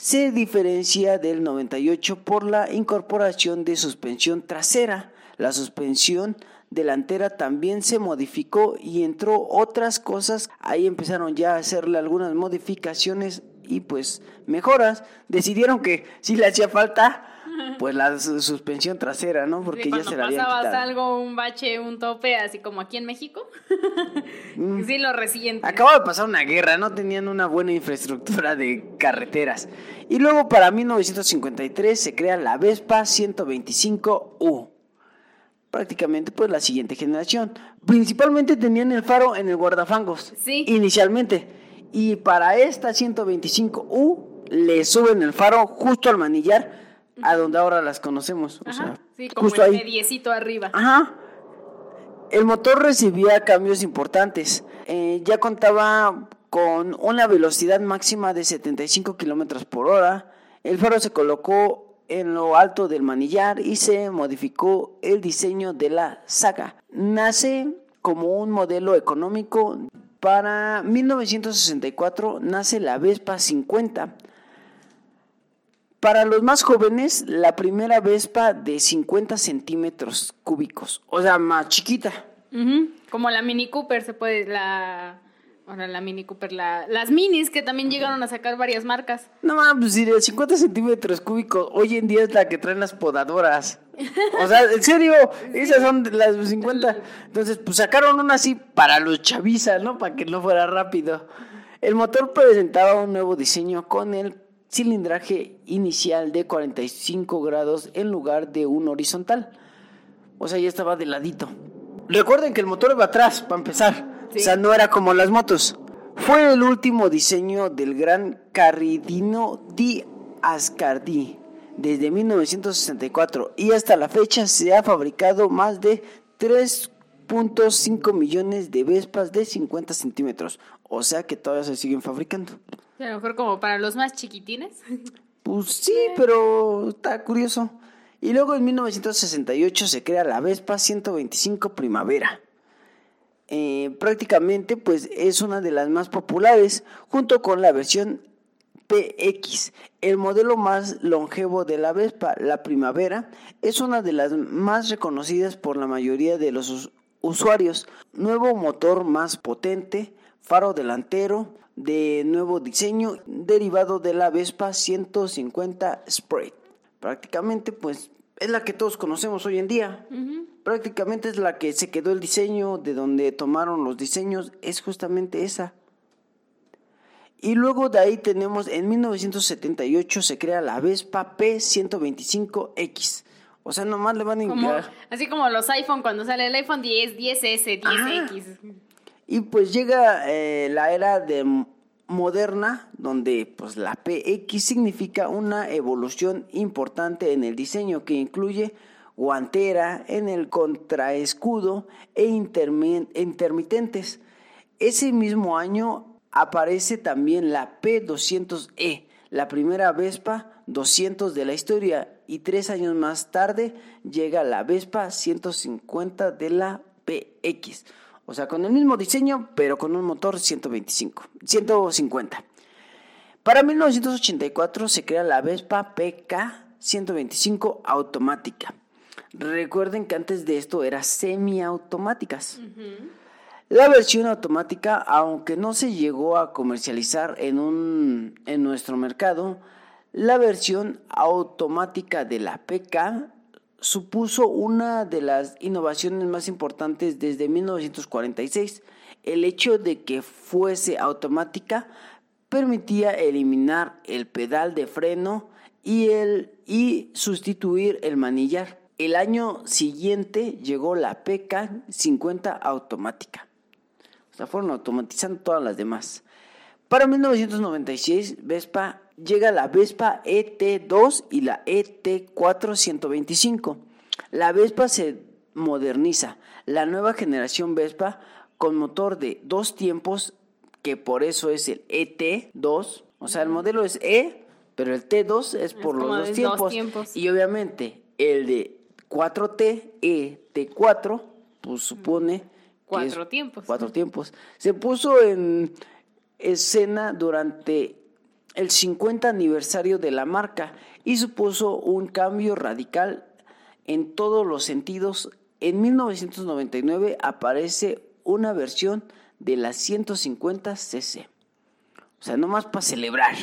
A: se diferencia del 98 por la incorporación de suspensión trasera. La suspensión delantera también se modificó y entró otras cosas. Ahí empezaron ya a hacerle algunas modificaciones y pues mejoras. Decidieron que si le hacía falta, pues la su- suspensión trasera, ¿no? Porque
B: Sí,
A: ya se la habían
B: pasabas
A: quitado.
B: algo, un bache, un tope, así como aquí en México. sí, lo reciente.
A: Acaba de pasar una guerra, no tenían una buena infraestructura de carreteras. Y luego para 1953 se crea la Vespa 125U. Prácticamente pues la siguiente generación. Principalmente tenían el faro en el guardafangos.
B: Sí.
A: Inicialmente. Y para esta 125U le suben el faro justo al manillar a donde ahora las conocemos. O
B: Ajá,
A: sea,
B: sí, como
A: justo
B: el
A: ahí.
B: mediecito arriba.
A: Ajá. El motor recibía cambios importantes. Eh, ya contaba con una velocidad máxima de 75 kilómetros por hora. El faro se colocó en lo alto del manillar y se modificó el diseño de la saga. Nace como un modelo económico. Para 1964 nace la Vespa 50. Para los más jóvenes, la primera Vespa de 50 centímetros cúbicos, o sea, más chiquita.
B: Como la Mini Cooper se puede, la... Ahora la Mini Cooper, la, las minis que también llegaron a sacar varias marcas.
A: No mames, pues si de 50 centímetros cúbicos, hoy en día es la que traen las podadoras. O sea, en serio, esas son las 50. Entonces, pues sacaron una así para los chaviza, ¿no? Para que no fuera rápido. El motor presentaba un nuevo diseño con el cilindraje inicial de 45 grados en lugar de un horizontal. O sea, ya estaba de ladito. Recuerden que el motor iba atrás, para empezar.
B: Sí.
A: O sea, no era como las motos. Fue el último diseño del gran Carridino di Ascardi desde 1964 y hasta la fecha se ha fabricado más de 3.5 millones de Vespas de 50 centímetros. O sea que todavía se siguen fabricando.
B: A lo mejor como para los más chiquitines.
A: Pues sí, pero está curioso. Y luego en 1968 se crea la Vespa 125 Primavera. Eh, prácticamente pues es una de las más populares junto con la versión PX. El modelo más longevo de la Vespa, la Primavera, es una de las más reconocidas por la mayoría de los us- usuarios. Nuevo motor más potente, faro delantero de nuevo diseño derivado de la Vespa 150 Spray. Prácticamente pues es la que todos conocemos hoy en día. Prácticamente es la que se quedó el diseño, de donde tomaron los diseños, es justamente esa. Y luego de ahí tenemos en 1978 se crea la Vespa P125X. O sea, nomás le van a incluir.
B: así como los iPhone, cuando sale el iPhone 10, 10S, 10X.
A: Y pues llega eh, la era de moderna, donde pues la PX significa una evolución importante en el diseño que incluye guantera en el contraescudo e intermi- intermitentes. Ese mismo año aparece también la P200E, la primera Vespa 200 de la historia, y tres años más tarde llega la Vespa 150 de la PX. O sea, con el mismo diseño, pero con un motor 125, 150. Para 1984 se crea la Vespa PK 125 automática. Recuerden que antes de esto era semiautomáticas. La versión automática, aunque no se llegó a comercializar en, un, en nuestro mercado, la versión automática de la PK supuso una de las innovaciones más importantes desde 1946. El hecho de que fuese automática permitía eliminar el pedal de freno y, el, y sustituir el manillar. El año siguiente llegó la PK50 automática. O sea, fueron automatizando todas las demás. Para 1996, Vespa llega la Vespa ET2 y la E ET4 La Vespa se moderniza. La nueva generación Vespa con motor de dos tiempos, que por eso es el ET2. O sea, el modelo es E, pero el T2 es por los dos
B: de dos
A: tiempos.
B: tiempos.
A: Y obviamente el de 4T, ET4, pues supone... que
B: Cuatro
A: es
B: tiempos.
A: Cuatro tiempos. Se puso en escena durante el 50 aniversario de la marca y supuso un cambio radical en todos los sentidos. En 1999 aparece una versión de la 150 cc. O sea, nomás para celebrar.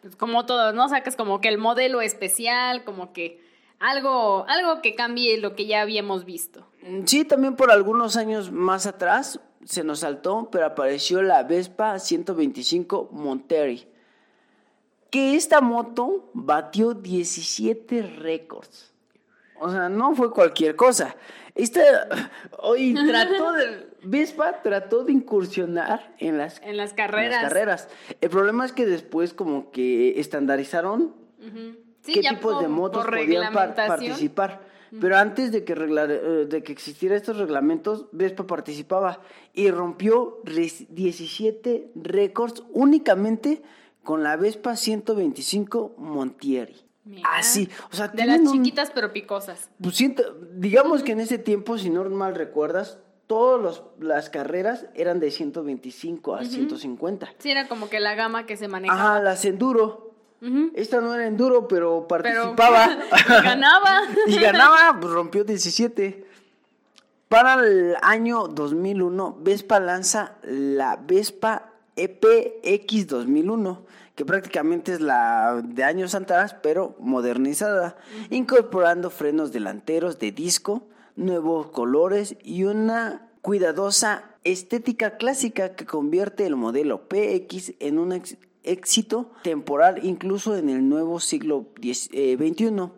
B: pues, como todo, ¿no? Sacas como que el modelo especial, como que algo, algo que cambie lo que ya habíamos visto.
A: Sí, también por algunos años más atrás se nos saltó, pero apareció la Vespa 125 Monterey. Que esta moto batió 17 récords. O sea, no fue cualquier cosa. Esta, hoy trató de, Vespa trató de incursionar en las,
B: En las
A: en
B: carreras.
A: las carreras. El problema es que después como que estandarizaron.
B: Sí,
A: qué tipos
B: por-
A: de motos podían par- participar. Pero antes de que, regla- eh, de que existieran estos reglamentos, Vespa participaba y rompió res- 17 récords únicamente con la Vespa 125 Montieri.
B: Mira.
A: Así, o sea,
B: De las
A: un-
B: chiquitas pero picosas.
A: pues siento- digamos que en ese tiempo, si no mal recuerdas, todas las carreras eran de 125 a 150.
B: Sí, era como que la gama que se manejaba.
A: Ajá, las enduro. Esta no era enduro, pero
B: Pero
A: participaba.
B: y ganaba.
A: y ganaba, pues rompió 17. Para el año 2001, Vespa lanza la Vespa EPX 2001, que prácticamente es la de años atrás, pero modernizada, incorporando frenos delanteros de disco, nuevos colores y una cuidadosa estética clásica que convierte el modelo PX en un ex- éxito temporal incluso en el nuevo siglo X- eh, XXI.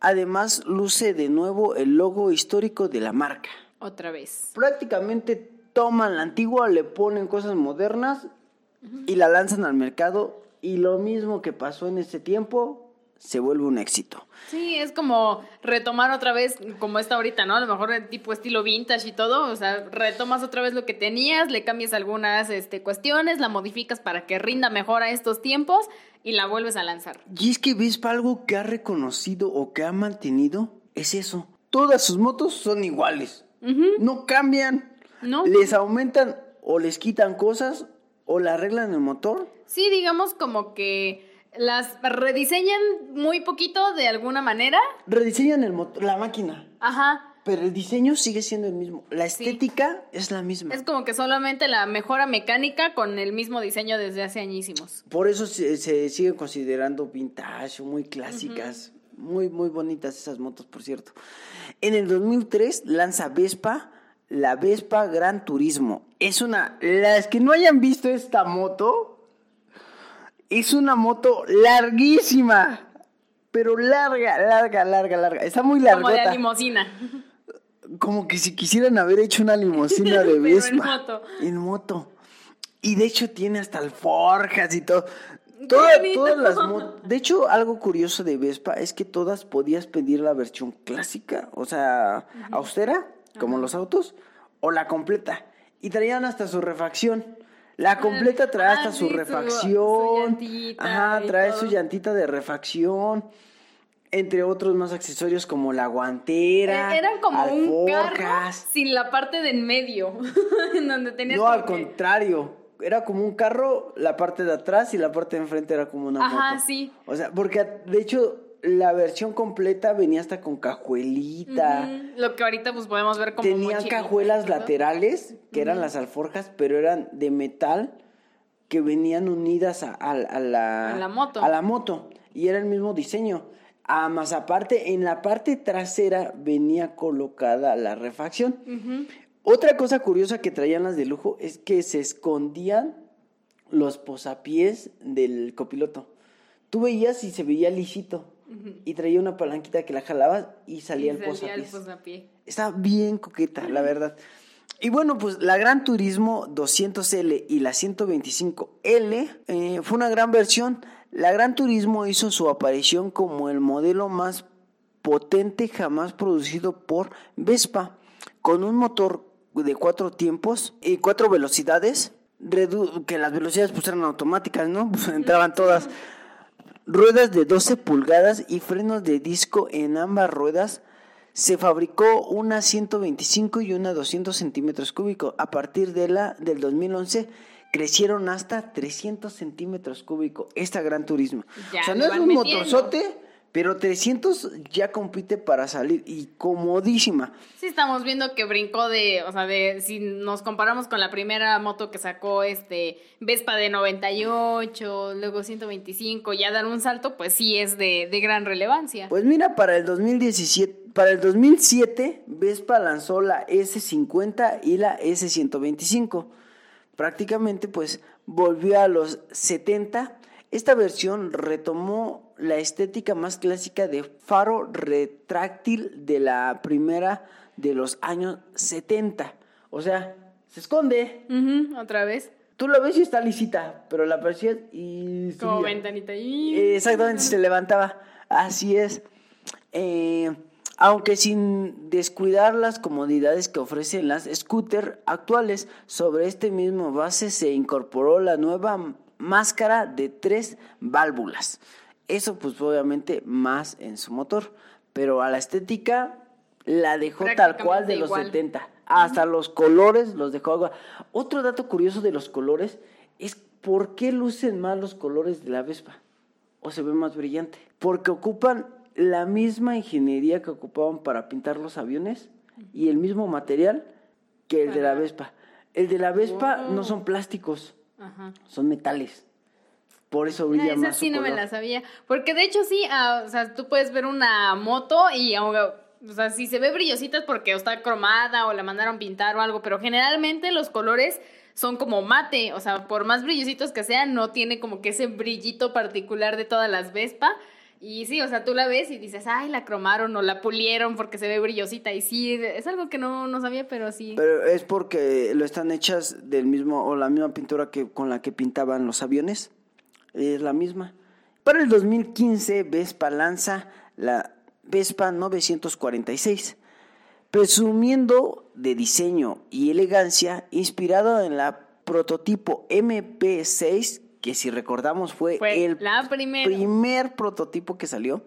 A: Además, luce de nuevo el logo histórico de la marca.
B: Otra vez.
A: Prácticamente toman la antigua, le ponen cosas modernas y la lanzan al mercado. Y lo mismo que pasó en ese tiempo, se vuelve un éxito.
B: Sí, es como retomar otra vez, como está ahorita, ¿no? A lo mejor el tipo estilo vintage y todo, o sea, retomas otra vez lo que tenías, le cambias algunas este, cuestiones, la modificas para que rinda mejor a estos tiempos y la vuelves a lanzar.
A: Y es que Vespa algo que ha reconocido o que ha mantenido es eso. Todas sus motos son iguales. No cambian.
B: ¿No?
A: Les aumentan o les quitan cosas o le arreglan el motor.
B: Sí, digamos como que las rediseñan muy poquito de alguna manera.
A: Rediseñan el motor, la máquina.
B: Ajá.
A: Pero el diseño sigue siendo el mismo. La
B: Sí.
A: estética es la misma.
B: Es como que solamente la mejora mecánica con el mismo diseño desde hace añísimos.
A: Por eso se, se siguen considerando vintage, muy clásicas. Muy, muy bonitas esas motos, por cierto. En el 2003 lanza Vespa, la Vespa Gran Turismo. Es una... Las que no hayan visto esta moto, es una moto larguísima. Pero larga, larga, larga, larga. Está muy
B: Como de limosina.
A: Como que si quisieran haber hecho una limusina de
B: Pero en
A: Vespa.
B: moto.
A: En moto. Y de hecho tiene hasta alforjas y todo. Toda- todas las De hecho, algo curioso de Vespa es que todas podías pedir la versión clásica, o sea, austera, como los autos, o la completa. Y traían hasta su refacción. La completa trae
B: ah,
A: hasta
B: sí,
A: su
B: su- su
A: refacción.
B: llantita
A: Ajá, trae
B: todo.
A: su llantita de refacción. Entre otros más accesorios como la guantera.
B: Eh, Eran como un carro sin la parte de en medio, en donde tenías
A: No, al
B: que-
A: contrario. Era como un carro, la parte de atrás y la parte de enfrente era como una
B: Ajá,
A: moto.
B: sí.
A: O sea, porque de hecho la versión completa venía hasta con cajuelita.
B: Lo que ahorita pues podemos ver como
A: Tenían
B: mochilita,
A: cajuelas
B: ¿no?
A: laterales, que eran las alforjas, pero eran de metal, que venían unidas a, a- a la,
B: A la moto.
A: a la moto. Y era el mismo diseño. Ah, más aparte, en la parte trasera venía colocada la refacción. Otra cosa curiosa que traían las de lujo es que se escondían los posapiés del copiloto. Tú veías y se veía lisito. Y traía una palanquita que la jalabas y salía
B: Y
A: el
B: salía el
A: posapiés.
B: posapié.
A: Está bien coqueta, la verdad. Y bueno, pues la Gran Turismo 200L y la 125L eh, fue una gran versión. La Gran Turismo hizo su aparición como el modelo más potente jamás producido por Vespa, con un motor de cuatro tiempos y cuatro velocidades, que las velocidades pues eran automáticas, ¿no? Pues entraban todas. Ruedas de 12 pulgadas y frenos de disco en ambas ruedas. Se fabricó una 125 y una 200 centímetros cúbicos. A partir de la del 2011 crecieron hasta 300 centímetros cúbicos. Esta Gran Turismo.
B: Ya
A: o sea, no es un
B: metiendo.
A: motorzote, Pero 300 ya compite para salir y comodísima.
B: Sí, estamos viendo que brincó de, o sea, de, si nos comparamos con la primera moto que sacó este Vespa de 98, luego 125, ya dar un salto, pues sí es de, de gran relevancia.
A: Pues mira, para el 2017, para el 2007, Vespa lanzó la S50 y la S125. Prácticamente, pues volvió a los 70. Esta versión retomó la estética más clásica de faro retráctil de la primera de los años 70. O sea, se esconde.
B: Otra vez.
A: Tú la ves y está lisita, pero la percibes y...
B: Como ventanita. Y...
A: Exactamente, se levantaba. Así es. Eh, aunque sin descuidar las comodidades que ofrecen las scooters actuales, sobre este mismo base se incorporó la nueva máscara de tres válvulas. Eso pues obviamente más en su motor, pero a la estética la dejó tal cual de los
B: igual.
A: 70. Hasta los colores los dejó agua. Otro dato curioso de los colores es por qué lucen más los colores de la Vespa o se ve más brillante. Porque ocupan la misma ingeniería que ocupaban para pintar los aviones y el mismo material que el de la Vespa. El de la Vespa
B: Oh.
A: no son plásticos,
B: Ajá.
A: son metales. Por eso
B: Ah,
A: brilla
B: esa
A: más
B: sí
A: su
B: no me la sabía. Porque de hecho sí, ah, o sea, tú puedes ver una moto y aunque, o sea, si se ve brillosita es porque o está cromada o la mandaron pintar o algo, pero generalmente los colores son como mate, o sea, por más brillositos que sean, no tiene como que ese brillito particular de todas las Vespa. Y sí, o sea, tú la ves y dices, ay, la cromaron o la pulieron porque se ve brillosita. Y sí, es algo que no, no sabía, pero sí.
A: Pero es porque lo están hechas del mismo o la misma pintura que con la que pintaban los aviones. Es la misma. Para el 2015 Vespa lanza la Vespa 946, presumiendo de diseño y elegancia inspirado en la prototipo MP6 que si recordamos fue,
B: Fue
A: el primer prototipo que salió.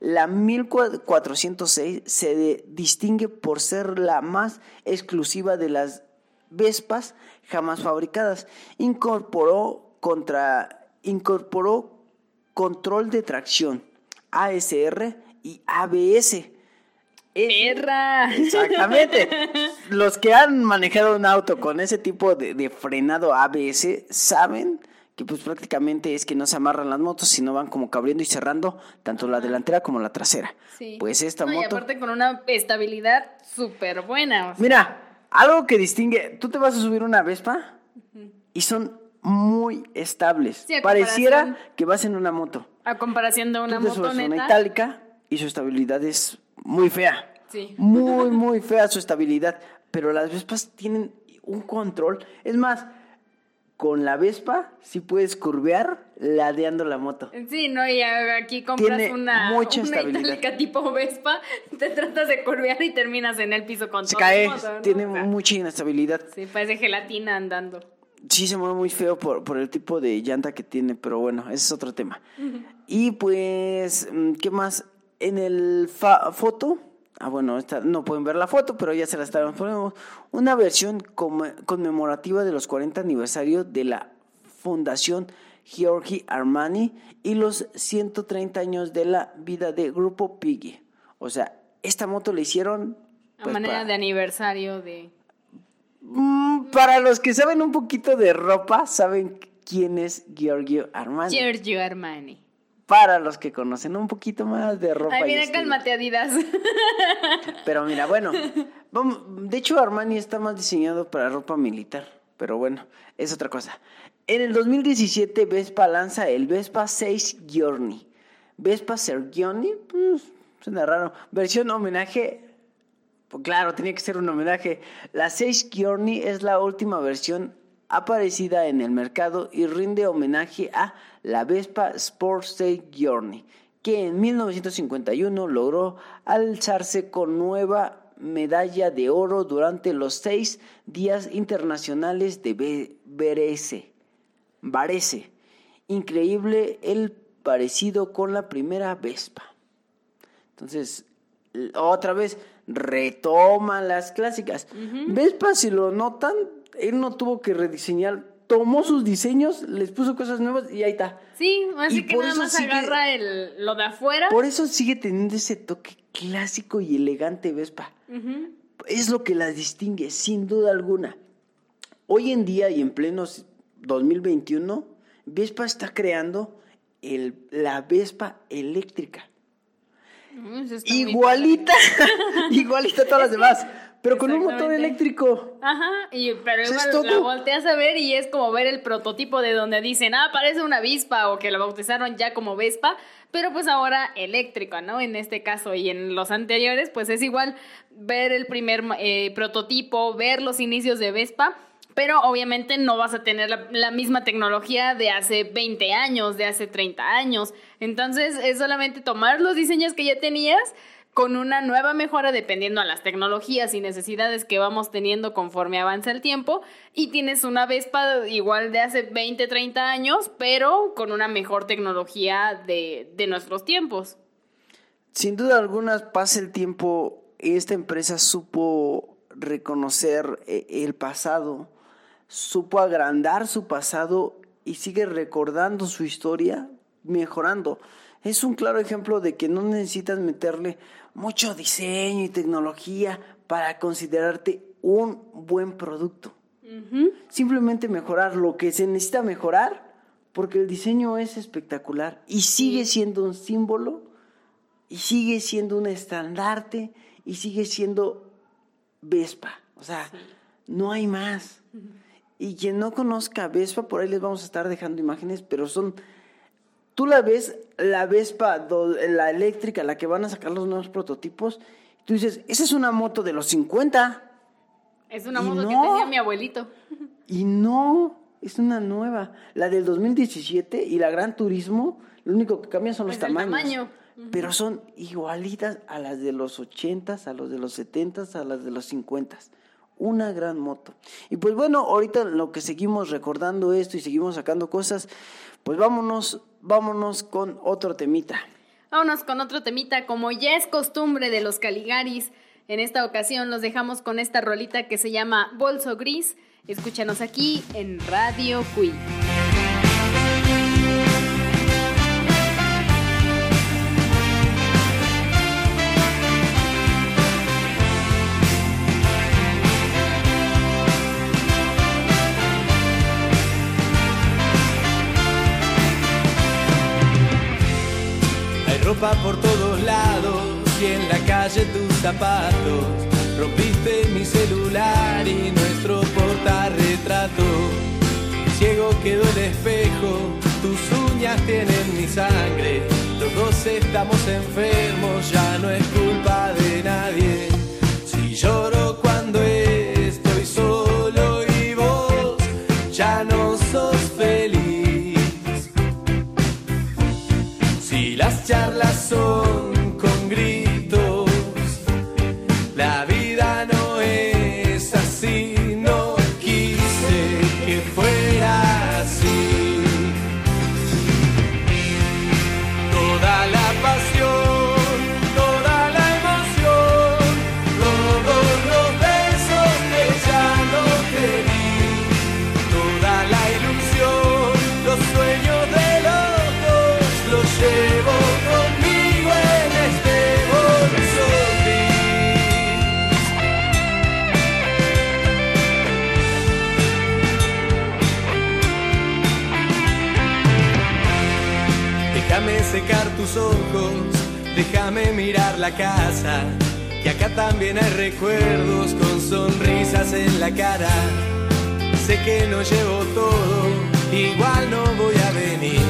A: La 1406 se de- distingue por ser la más exclusiva de las Vespas jamás fabricadas. Incorporó, contra, incorporó control de tracción, ASR y ABS.
B: ¡Perra!
A: Exactamente. Los que han manejado un auto con ese tipo de, de frenado ABS saben que pues prácticamente es que no se amarran las motos, sino van como cabriendo y cerrando tanto la delantera como la trasera.
B: Sí.
A: Pues esta
B: No, Y
A: moto...
B: aparte con una estabilidad súper buena. o sea,
A: Mira, algo que distingue, tú te vas a subir una Vespa y son muy estables.
B: Sí,
A: Pareciera que vas en una moto.
B: a comparación de una
A: tú te subes a una itálica y su estabilidad es muy fea.
B: Sí.
A: Muy, muy fea su estabilidad. Pero las Vespas tienen un control. Es más, con la Vespa sí puedes curvear ladeando la moto.
B: Sí, no, y aquí compras
A: Tiene
B: una,
A: mucha
B: una
A: estabilidad.
B: itálica tipo Vespa, te tratas de curvear y terminas en el piso con
A: Se
B: todo
A: cae,
B: moto,
A: tiene
B: O sea,
A: mucha inestabilidad.
B: Sí, parece gelatina andando.
A: Sí, se mueve muy feo por, por el tipo de llanta que tiene, pero bueno, ese es otro tema. Y pues, mm, ¿qué más? En el fa- foto, ah bueno, esta, no pueden ver la foto, pero ya se la estaremos poniendo. Una versión conmemorativa de los 40 aniversarios de la Fundación Giorgi Armani y los 130 años de la vida de Grupo Piggy. O sea, esta moto la hicieron...
B: A
A: pues,
B: manera
A: para-
B: de aniversario de...
A: Mm, para los que saben un poquito de ropa, saben quién es Giorgio Armani.
B: Giorgio Armani.
A: para los que conocen un poquito más de ropa.
B: Ay,
A: y
B: mira, cálmate, Adidas.
A: Pero mira, bueno, vamos, de hecho Armani está más diseñado para ropa militar, pero bueno, es otra cosa. En el 2017 Vespa lanza el Vespa 6 Giorni. Vespa Sergioni, pues, suena raro. Versión homenaje, pues claro, tenía que ser un homenaje. La 6 Giorni es la última versión aparecida en el mercado y rinde homenaje a la Vespa Sport 6 Giorni, que en 1951 logró alzarse con nueva medalla de oro durante los seis días internacionales de Be- Varese. Increíble el parecido con la primera Vespa. Entonces, otra vez, retoma las clásicas. Vespa, si lo notan, él no tuvo que rediseñar tomó sus diseños, les puso cosas nuevas y ahí está.
B: Sí, así
A: Y
B: que nada más
A: sigue-
B: agarra el, lo de afuera.
A: Por eso sigue teniendo ese toque clásico y elegante Vespa. Es lo que la distingue, sin duda alguna. Hoy en día y en pleno 2021, Vespa está creando el- la Vespa eléctrica.
B: Mm, eso está muy
A: Igualita, igualita a todas las demás, pero con un motor eléctrico.
B: Ajá, y, pero igual la volteas a ver y es como ver el prototipo de donde dicen, ah, parece una Vespa o que la bautizaron ya como Vespa, pero pues ahora eléctrica, ¿no? En este caso y en los anteriores, pues es igual ver el primer eh, prototipo, ver los inicios de Vespa. Pero obviamente no vas a tener la, misma tecnología de hace 20 años, de hace 30 años. Entonces es solamente tomar los diseños que ya tenías con una nueva mejora dependiendo a las tecnologías y necesidades que vamos teniendo conforme avanza el tiempo y tienes una Vespa igual de hace 20, 30 años, pero con una mejor tecnología de, de nuestros tiempos.
A: Sin duda alguna, pasa el tiempo, esta empresa supo reconocer eh, el pasado, supo agrandar su pasado y sigue recordando su historia, mejorando. Es un claro ejemplo de que no necesitas meterle mucho diseño y tecnología para considerarte un buen producto. Simplemente mejorar lo que se necesita mejorar porque el diseño es espectacular y sigue siendo un símbolo y sigue siendo un estandarte y sigue siendo Vespa. O sea, no hay más. Y quien no conozca Vespa, por ahí les vamos a estar dejando imágenes, pero son... Tú la ves, la Vespa, do- la eléctrica, la que van a sacar los nuevos prototipos, tú dices, esa es una moto de los 50.
B: Es una
A: Y
B: moto que tenía mi abuelito.
A: Y no, es una nueva. La del 2017 y la Gran Turismo, lo único que cambia son los
B: Pues el
A: tamaños.
B: tamaño.
A: Pero son igualitas a las de los 80s, a los de los 70s, a las de los 50s. Una gran moto. Y pues bueno, ahorita lo que seguimos recordando esto y seguimos sacando cosas, pues vámonos, vámonos con otro temita.
B: Vámonos con otro temita, como ya es costumbre de los Caligaris. En esta ocasión los dejamos con esta rolita que se llama Bolso Gris. Escúchanos aquí en Radio Cui.
D: Ropa por todos lados y en la calle tus zapatos. Rompiste mi celular y nuestro portarretrato. Ciego quedó el espejo, tus uñas tienen mi sangre. Los dos estamos enfermos, ya no es culpa de nadie. Déjame mirar la casa, que acá también hay recuerdos con sonrisas en la cara. Sé que no llevo todo, igual no voy a venir.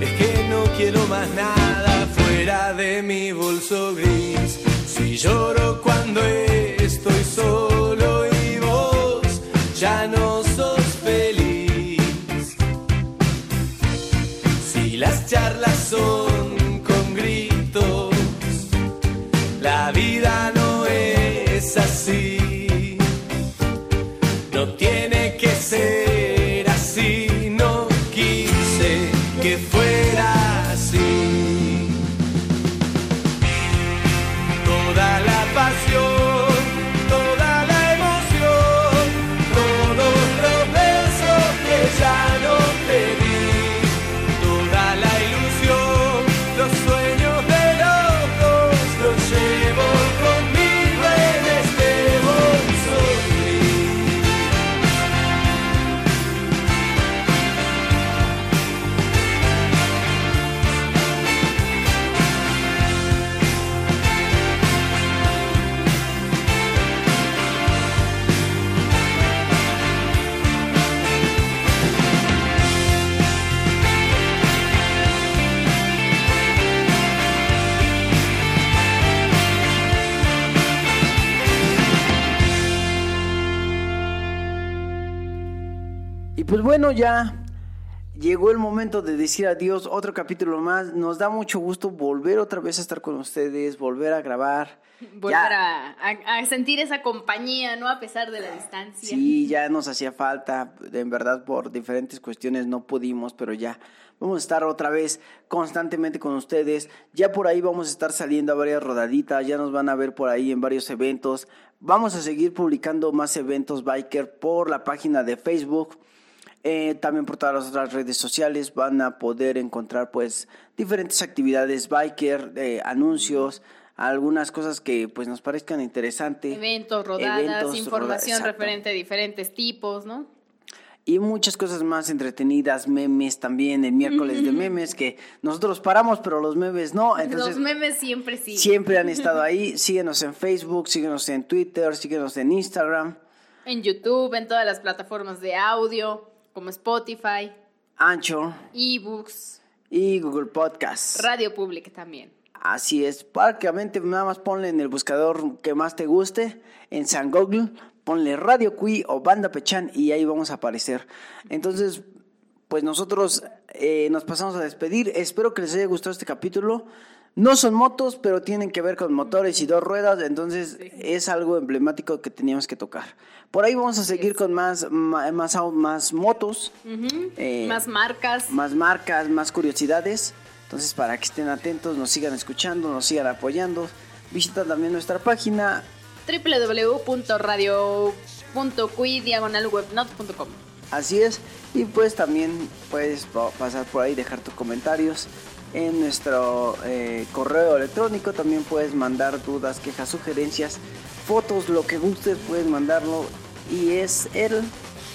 D: Es que no quiero más nada fuera de mi bolso gris. Si lloro cuando estoy solo y vos ya no sos feliz. Si las charlas son vida
A: bueno, ya llegó el momento de decir adiós, otro capítulo más. Nos da mucho gusto volver otra vez a estar con ustedes, volver a grabar.
B: Volver a- a sentir esa compañía, ¿no? A pesar de la distancia.
A: Sí, ya nos hacía falta, en verdad por diferentes cuestiones no pudimos, pero ya vamos a estar otra vez constantemente con ustedes. Ya por ahí vamos a estar saliendo a varias rodaditas, ya nos van a ver por ahí en varios eventos. Vamos a seguir publicando más eventos biker por la página de Facebook. Eh, también por todas las otras redes sociales van a poder encontrar pues diferentes actividades biker, eh, anuncios, algunas cosas que pues nos parezcan interesantes.
B: Eventos, rodadas,
A: Eventos,
B: información
A: roda-
B: referente a diferentes tipos, ¿no?
A: Y muchas cosas más entretenidas, memes también, el miércoles de memes, que nosotros paramos, pero los memes no. Entonces,
B: Los memes siempre sí.
A: siempre han estado ahí. Síguenos en Facebook, síguenos en Twitter, síguenos en Instagram,
B: En YouTube, en todas las plataformas de audio, como Spotify,
A: Anchor
B: ebooks,
A: y Google Podcasts.
B: Radio Public también.
A: Así es, prácticamente nada más ponle en el buscador que más te guste, en San Google, ponle Radio Cui o Banda Pechan y ahí vamos a aparecer. Entonces, pues nosotros eh, nos pasamos a despedir. Espero que les haya gustado este capítulo. No son motos, pero tienen que ver con motores y dos ruedas, entonces es algo emblemático que teníamos que tocar. Por ahí vamos a seguir con más, más, más motos, eh,
B: Más marcas.
A: más marcas, más curiosidades. Entonces, para que estén atentos, nos sigan escuchando, nos sigan apoyando. Visita también nuestra página.
B: www.radio.cui-webnote.com
A: Así es. Y pues también puedes pa- pasar por ahí, dejar tus comentarios en nuestro eh, correo electrónico. También puedes mandar dudas, quejas, sugerencias, fotos, lo que gustes, puedes mandarlo. Y es el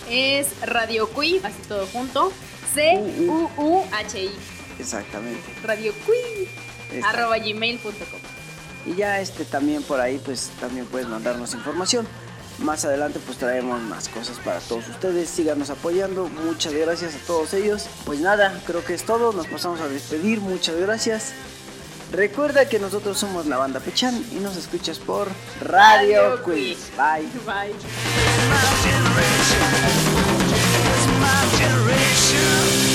B: Es Radio Cui, así todo junto. C-U-U-H-I.
A: exactamente.
B: Radio Cui. Arroba gmail.com.
A: Y ya este también por ahí pues también puedes mandarnos información. Más adelante pues traemos más cosas para todos ustedes. Síganos apoyando. Muchas gracias a todos ellos. Pues nada, creo que es todo. Nos pasamos a despedir. Muchas gracias. Recuerda que nosotros somos la banda Pechan y nos escuchas por Radio,
B: Radio
A: Quiz.
B: Quiz.
A: Bye.
B: Bye.
E: my generation.